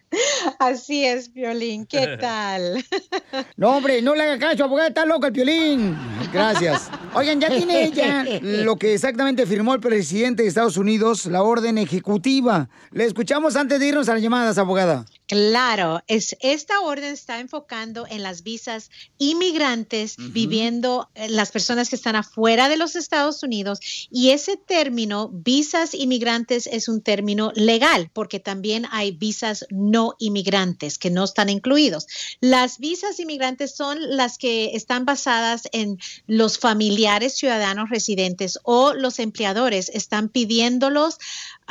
Así es, Violín. ¿Qué [LAUGHS] tal? No, hombre, no le haga caso, abogada, está loco el piolín. Gracias. Oigan, ya tiene ella lo que exactamente firmó el presidente de Estados Unidos, la orden ejecutiva. Le escuchamos antes de irnos a las llamadas, abogada. Claro, es, esta orden está enfocando en las visas inmigrantes viviendo, eh, las personas que están afuera de los Estados Unidos. Y ese término, visas inmigrantes, es un término legal porque también hay visas no inmigrantes que no están incluidos. Las visas inmigrantes son las que están basadas en los familiares ciudadanos residentes o los empleadores están pidiéndolos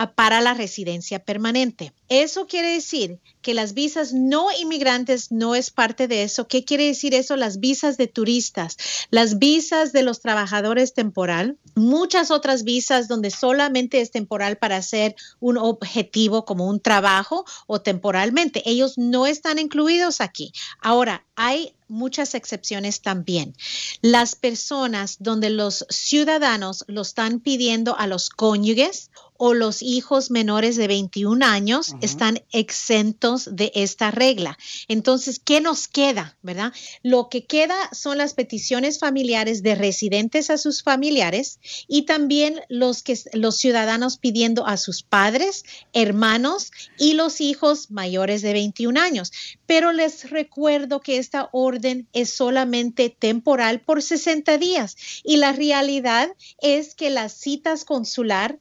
para la residencia permanente. Eso quiere decir que las visas no inmigrantes no es parte de eso. ¿Qué quiere decir eso? Las visas de turistas, las visas de los trabajadores temporal, muchas otras visas donde solamente es temporal para hacer un objetivo como un trabajo o temporalmente. Ellos no están incluidos aquí. Ahora, hay muchas excepciones también. Las personas donde los ciudadanos lo están pidiendo a los cónyuges o los hijos menores de 21 años están exentos de esta regla. Entonces, ¿qué nos queda, verdad? Lo que queda son las peticiones familiares de residentes a sus familiares y también los que los ciudadanos pidiendo a sus padres, hermanos y los hijos mayores de 21 años. Pero les recuerdo que esta orden es solamente temporal por 60 días y la realidad es que las citas consular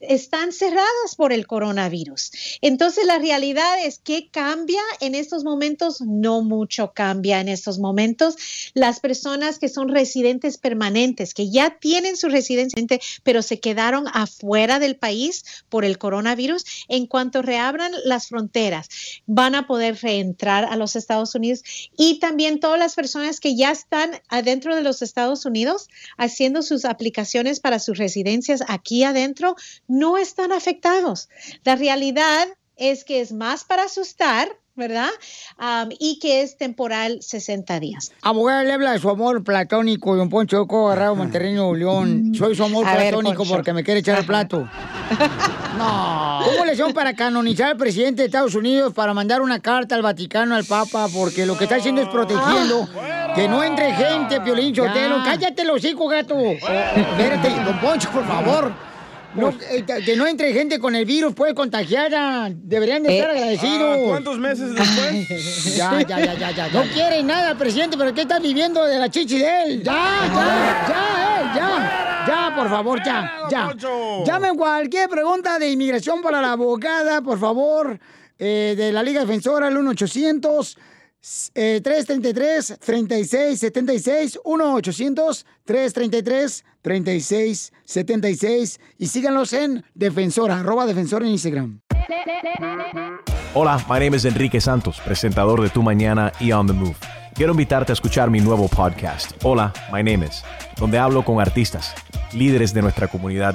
están cerradas por el coronavirus. Entonces la realidad es que cambia en estos momentos, no mucho cambia en estos momentos. Las personas que son residentes permanentes, que ya tienen su residencia, pero se quedaron afuera del país por el coronavirus, en cuanto reabran las fronteras, van a poder reentrar a los Estados Unidos y también todas las personas que ya están adentro de los Estados Unidos haciendo sus aplicaciones para sus residencias aquí adentro no están afectados. La realidad es que es más para asustar, ¿verdad? Am, y que es temporal 60 días. Abogada, le habla de su amor platónico, don Poncho Coco, agarrado Monterrey, Nuevo León. Soy su amor A platónico porque me quiere echar el plato. [LAUGHS] No. ¿Cómo le son para canonizar al presidente de Estados Unidos para mandar una carta al Vaticano al Papa? Porque lo que está haciendo es protegiendo que no entre gente, Piolín Sotelo. Cállate los hijos, gato. Oh, espérate, don Poncho, por favor. No, eh, que no entre gente con el virus, puede contagiar. a- Deberían de Eh, estar agradecidos. ah, ¿cuántos meses después? [LAUGHS] Ya, ya, ya, ya, ya. No quiere nada el presidente, pero ¿qué estás viviendo de la chichi de él? Ya, ya, ya, eh, ya. Ya, por favor, ya, ya. Llamen cualquier pregunta de inmigración para la abogada, por favor, eh, de la Liga Defensora, al 1-800. Eh, 333-3676, 1-800-333-3676 y síganlos en Defensora, arroba Defensora en Instagram. Hola, my name is Enrique Santos, presentador de Tu Mañana y On the Move. Quiero invitarte a escuchar mi nuevo podcast, Hola, my name is, donde hablo con artistas, líderes de nuestra comunidad